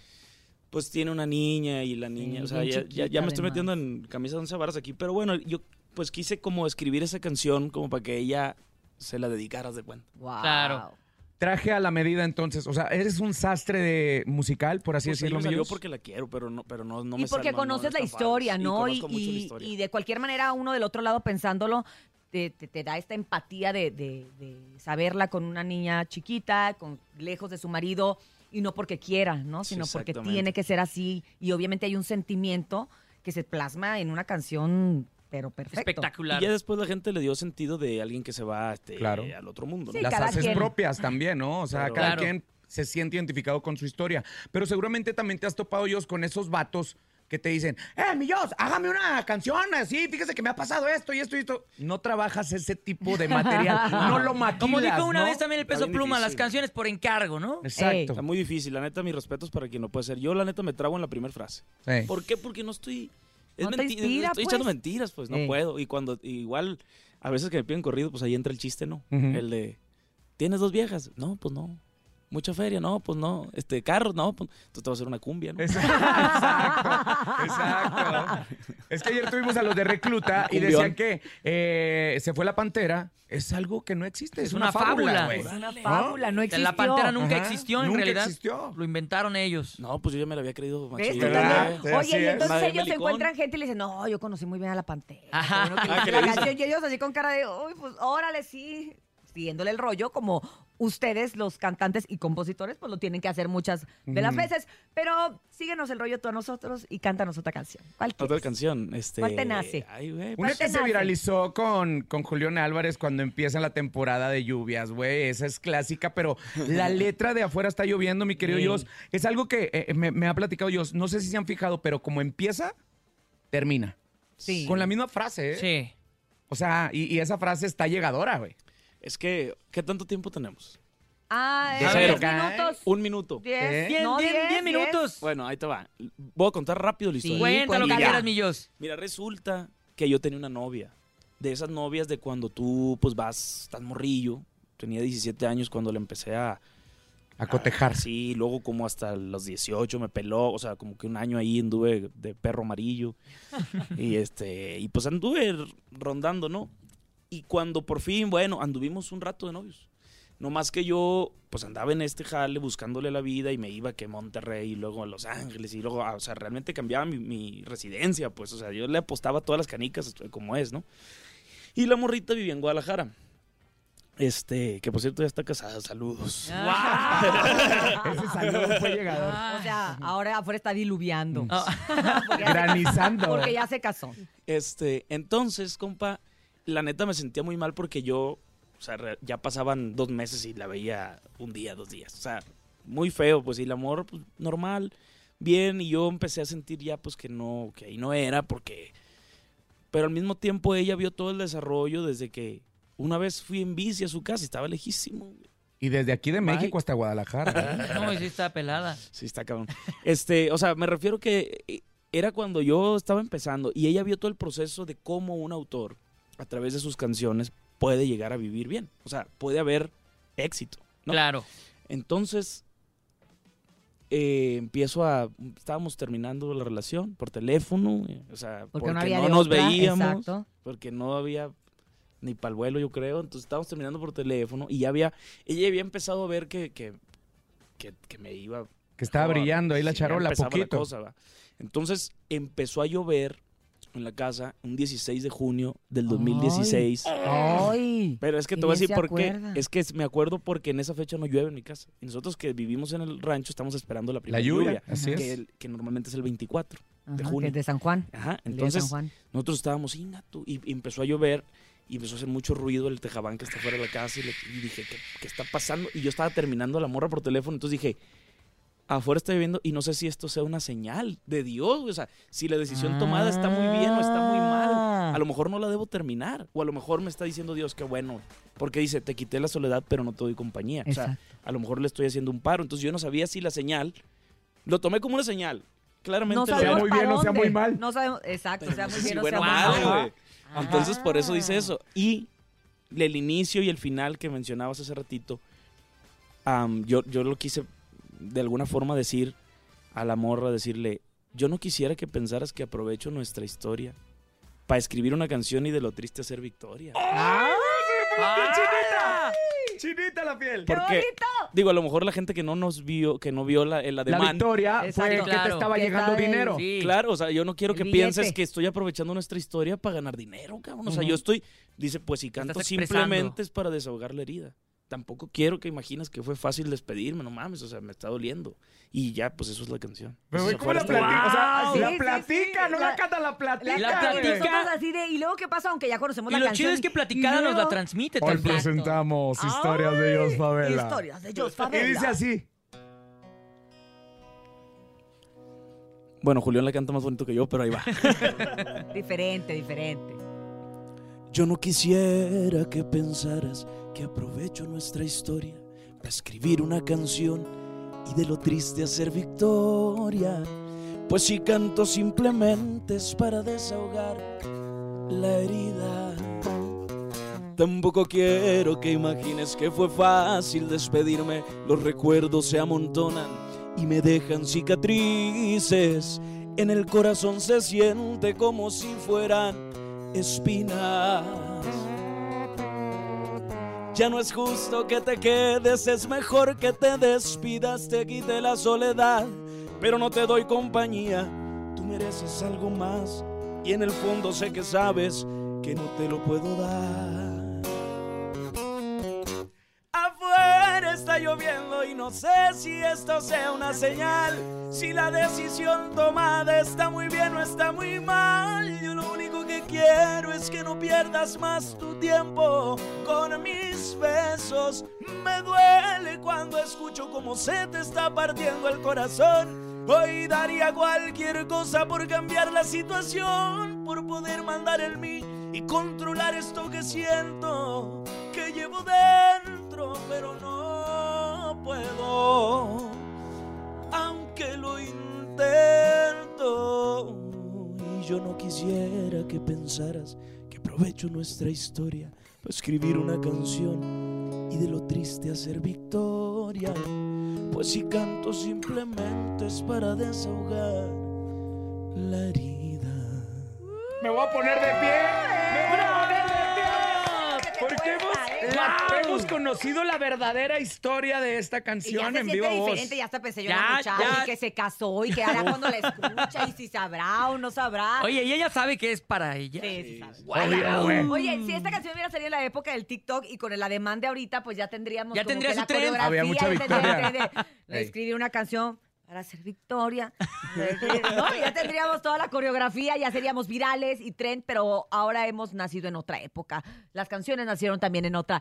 pues tiene una niña y la niña, Sí, o sea, ya, ya- ya me estoy metiendo en camisa de once varas aquí, pero bueno, yo pues quise como escribir esa canción como para que ella se la dedicara de cuenta. Claro. Traje a la medida entonces, o sea, eres un sastre de musical, por así Pues decirlo, salió Millos? porque la quiero, pero no, pero no, no y me porque no- no conoces la historia, Sí, ¿no? Y, mucho la de cualquier manera, uno del otro lado pensándolo, te, te- te da esta empatía de, de- de saberla con una niña chiquita, con, lejos de su marido, y no porque quiera, ¿no? Sí, Sino porque tiene que ser así. Y obviamente hay un sentimiento que se plasma en una canción, pero perfecto. Y ya después la gente le dio sentido de alguien que se va este, Claro. al otro mundo. ¿no? Sí, Las haces quien. propias también, ¿no? O sea, cada Claro. quien se siente identificado con su historia. Pero seguramente también te has topado, yo con esos vatos que te dicen, eh, Millos, hágame una canción así, fíjese que me ha pasado esto y esto y esto. No trabajas ese tipo de material, [laughs] no lo maquilas, Como dijo una ¿no? vez también el peso pluma, las canciones por encargo, ¿no? Exacto. Está muy difícil. La neta, mis respetos para quien lo puede hacer. Yo, la neta, me trago en la primera frase. ¿Por qué? Porque no estoy... Es No te menti- inspira, estoy pues. echando mentiras, pues no puedo. Y cuando igual, a veces que me piden corrido, pues ahí entra el chiste, ¿no? El de, ¿tienes dos viejas? No, pues no. Mucha feria, no, pues no. Este, carros, no, pues entonces te va a hacer una cumbia, ¿no? [laughs] Exacto, exacto. Es que ayer tuvimos a los de Recluta y decían que eh, se fue la pantera. Es algo que no existe, es, Es una, una fábula. fábula. güey. Es una ¿No? fábula, no existió. La pantera nunca Ajá, existió en nunca realidad. existió. Lo inventaron ellos. No, pues yo ya me la había creído. Tú ¿verdad? también. Sí, Oye, y es. entonces Madre ellos se encuentran gente y le dicen, no, yo conocí muy bien a la pantera. Ajá. Que Ah, hice ¿qué la canción. Y ellos así con cara de, uy, pues órale, sí. Siguiéndole el rollo, como ustedes, los cantantes y compositores, pues lo tienen que hacer muchas de las veces. Pero síguenos el rollo tú a nosotros y cántanos otra canción. ¿Cuál Otra quieres? canción. Este, ¿Cuál te nace? Ay, güey. Una ¿Cuál te que se nace? viralizó con, con Julián Álvarez cuando empieza la temporada de lluvias, güey. Esa es clásica, pero la [laughs] letra de afuera está lloviendo, mi querido Sí. Dios. Es algo que eh, me, me ha platicado Dios. No sé si se han fijado, pero como empieza, termina. Sí. Con la misma frase, ¿eh? Sí. O sea, y, y esa frase está llegadora, güey. Es que, ¿qué tanto tiempo tenemos? Ah, De eh, cero. 10 minutos. Un minuto. 10. ¿Eh? No, bien, 10, bien 10. minutos. Bueno, ahí te va. Voy a contar rápido la historia. Cuenta lo Y que ya. quieras, Millos. Mira, resulta que yo tenía una novia. De esas novias de cuando tú, pues, vas, estás morrillo. Tenía 17 años cuando le empecé a... A cotejar. Sí, luego como hasta los 18 me peló. O sea, como que un año ahí anduve de perro amarillo. [laughs] y este... Y pues anduve rondando, ¿no? Y cuando por fin, bueno, anduvimos un rato de novios. No más que yo, pues andaba en este jale buscándole la vida y me iba que a Monterrey y luego a Los Ángeles y luego, ah, o sea, realmente cambiaba mi, mi residencia, pues, o sea, yo le apostaba todas las canicas como es, ¿no? Y la morrita vivía en Guadalajara. Este, que por cierto ya está casada, saludos. [laughs] Ese saludo fue llegador. O sea, ahora afuera está diluviando. Ah. [laughs] Porque se- Granizando. Porque ya se casó. Este, entonces, compa, la neta me sentía muy mal porque yo, o sea, re- ya pasaban dos meses y la veía un día, dos días. O sea, muy feo, pues, y el amor, pues, normal, bien, y yo empecé a sentir ya, pues, que no, que ahí no era, porque... Pero al mismo tiempo ella vio todo el desarrollo desde que una vez fui en bici a su casa y estaba lejísimo. Y desde aquí de. México hasta Guadalajara. ¿eh? [laughs] No, sí está pelada. Sí, está cabrón. Este, o sea, me refiero que eh, era cuando yo estaba empezando y ella vio todo el proceso de cómo un autor, a través de sus canciones, puede llegar a vivir bien. O sea, puede haber éxito. ¿no? Claro. Entonces, eh, empiezo a. Estábamos terminando la relación por teléfono, eh, o sea, Porque porque, no había no de nos otra, veíamos, exacto. porque no había ni para el vuelo, yo creo. Entonces, estábamos terminando por teléfono y ya había. Ella había empezado a ver que, que, que, que me iba. Que estaba brillando ahí la charola, empezaba la poquito. cosa, va. Entonces, empezó a llover en la casa un 16 de junio del 2016. Ay. Pero es que te voy a decir por qué. Es que me acuerdo porque en esa fecha no llueve en mi casa. Y nosotros que vivimos en el rancho estamos esperando la primera lluvia, así que, es. el- que normalmente es el 24 de que junio. es de San Juan. Ajá, entonces San Juan. nosotros estábamos ingato y, y empezó a llover y empezó a hacer mucho ruido el tejabán que está fuera de la casa y, le- y dije, ¿qué, qué está pasando? Y yo estaba terminando la morra por teléfono, entonces dije, afuera está lloviendo y no sé si esto sea una señal de Dios, o sea, si la decisión tomada está muy bien o está muy mal. A lo mejor no la debo terminar. O a lo mejor me está diciendo Dios que bueno, porque dice, te quité la soledad, pero no te doy compañía. O sea, a lo mejor le estoy haciendo un paro. Entonces yo no sabía si la señal, lo tomé como una señal. Claramente No lo- sabemos muy pa' bien o sea dónde. muy mal. No sabemos, exacto, sea muy Sí, bien o bueno, sea muy mal. Entonces por eso dice eso. Y el inicio y el final que mencionabas hace ratito, yo, yo lo quise de alguna forma decir a la morra, decirle, yo no quisiera que pensaras que aprovecho nuestra historia para escribir una canción y de lo triste hacer victoria. ¡Chinita! ¡Chinita la piel! Porque, digo, a lo mejor la gente que no nos vio, que no vio la, la La demanda. victoria fue Exacto. que te Claro. estaba Que llegando dinero. sí. Claro, o sea, yo no quiero que pienses que estoy aprovechando nuestra historia para ganar dinero, cabrón. O sea, yo estoy, dice, pues si canto simplemente es para desahogar la herida. Tampoco quiero que imagines que fue fácil despedirme, no mames, o sea, me está doliendo. Y ya, pues eso es la canción. Pero, güey, ¿cómo la platica? O sea, Sí, la platica, sí. no La- la canta, la platica. La platica. platica. Nosotros así de, y luego qué pasa, aunque ya conocemos Y la lo canción. chido es que platicada y nos la transmite Hoy también. presentamos Ay, historias de Dios Favela. Historias de Jos Y Favela. dice así. Bueno, Julián la canta más bonito que yo, pero ahí va. [laughs] Diferente, diferente. Yo no quisiera que pensaras que aprovecho nuestra historia para escribir una canción y de lo triste hacer victoria. Pues si canto simplemente es para desahogar la herida. Tampoco quiero que imagines que fue fácil despedirme. Los recuerdos se amontonan y me dejan cicatrices. En el corazón se siente como si fueran espinas. Ya no es justo que te quedes, es mejor que te despidas, te quite la soledad, pero no te doy compañía. Tú mereces algo más y en el fondo sé que sabes que no te lo puedo dar. Está lloviendo y no sé si esto sea una señal. Si la decisión tomada está muy bien o está muy mal. Yo lo único que quiero es que no pierdas más tu tiempo con mis besos. Me duele cuando escucho cómo se te está partiendo el corazón. Hoy daría cualquier cosa por cambiar la situación, por poder mandar el mí y controlar esto que siento, que llevo dentro, pero no puedo, aunque lo intento. Y yo no quisiera que pensaras que aprovecho nuestra historia para escribir una canción y de lo triste hacer victoria. Pues si canto simplemente es para desahogar la herida. Me voy a poner de pie. Me voy a poner de pie. Porque hemos, la- hemos conocido la verdadera historia de esta Y ya canción se en siente viva voz. diferente, ya hasta pensé yo Ya, en la muchacha ya. y que se casó y que ahora cuando la escucha y si sabrá o no sabrá. Oye, y ella sabe que es para ella. Sí, sí sabe. Obvio, güey. Oye, si esta canción hubiera salido en la época del TikTok y con el ademán de ahorita, pues ya tendríamos Ya como tendría que su la tren. coreografía. Había mucha ya tendría victoria. el tren de- Ey. Escribir una canción para hacer victoria. [laughs] ¿No? Ya tendríamos toda la coreografía, ya seríamos virales y tren, pero ahora hemos nacido en otra época. Las canciones nacieron también en otra.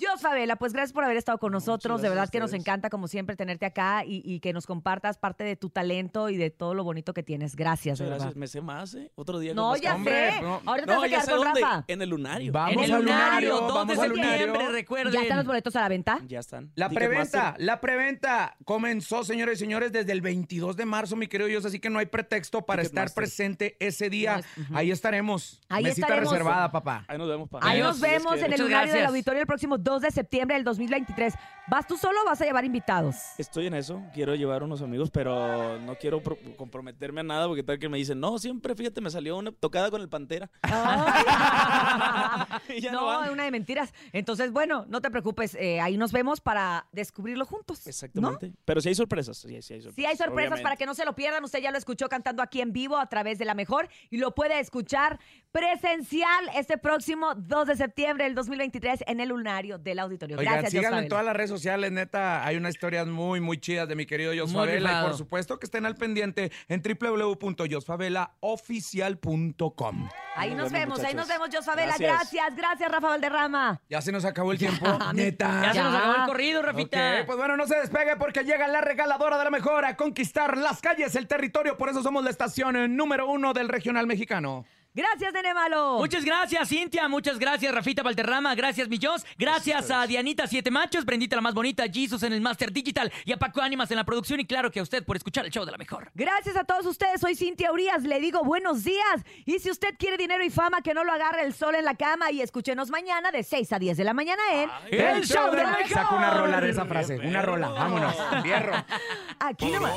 Dios Favela, pues gracias por haber estado con nosotros. de verdad que nos encanta, como siempre, tenerte acá y, y que nos compartas parte de tu talento y de todo lo bonito que tienes. Gracias, de Muchas verdad. gracias, me sé más, ¿eh? Otro día. No, ya. Hombre, sé. no. Ahorita te No, vas a ya quedar sé con dónde. Rafa. En el lunario. Vamos En el al lunario, lunario, 2 de vamos al septiembre, lunario. recuerden. ¿Ya están los boletos a la venta? Ya están. La preventa, la preventa comenzó, señores y señores, desde el 22 de marzo, mi querido Dios, así que no hay pretexto para estar presente ese día. Ahí estaremos. Ahí Mesita estaremos. reservada, papá. Ahí nos vemos, papá. Ahí nos vemos en el lunario del auditorio el próximo 2 de septiembre del 2023. ¿Vas tú solo o vas a llevar invitados? Estoy en eso, quiero llevar unos amigos, pero no quiero pro- comprometerme a nada porque tal que me dicen, no, siempre, fíjate, me salió una tocada con el Pantera. [laughs] Y ya no no, van. una de mentiras. Entonces, bueno, no te preocupes. eh, ahí nos vemos para descubrirlo juntos. Exactamente. Pero si hay sorpresas. Sí, sí hay sorpresas. Sí, hay sorpresas obviamente. para que no se lo pierdan. Usted ya lo escuchó cantando aquí en vivo a través de la mejor y lo puede escuchar presencial este próximo 2 de septiembre del 2023 en el lunario del auditorio. Oigan, Gracias, síganlo en todas las redes sociales, neta. Hay unas historias muy, muy chidas de mi querido Jos Muy Favela. Y por supuesto que estén al pendiente en www.josfavelaoficial.com. Ahí nos, Nos vemos, ahí nos vemos, Josabela. Gracias. Gracias, gracias, Rafa Valderrama. Ya se nos acabó el tiempo, [laughs] neta. Ya se nos acabó el corrido, Rafita. Pues bueno, no se despegue porque llega la regaladora de la mejor a conquistar las calles, el territorio. Por eso somos la estación eh, número uno del regional mexicano. Gracias, Nene Malo. Muchas gracias, Cintia. Muchas gracias, Rafita Valterrama. Gracias, Millos. Gracias a Dianita Siete Machos, Brendita la más bonita, Jesus en el Master Digital y a Paco Ánimas en la producción. Y claro que a usted por escuchar el show de la mejor. Gracias a todos ustedes, soy Cintia Urias, le digo buenos días. Y si usted quiere dinero y fama, que no lo agarre el sol en la cama y escúchenos mañana de 6 a 10 de la mañana en El show de la mejor. Saca una rola de esa frase. Una rola. Vámonos. Fierro. Aquí nomás.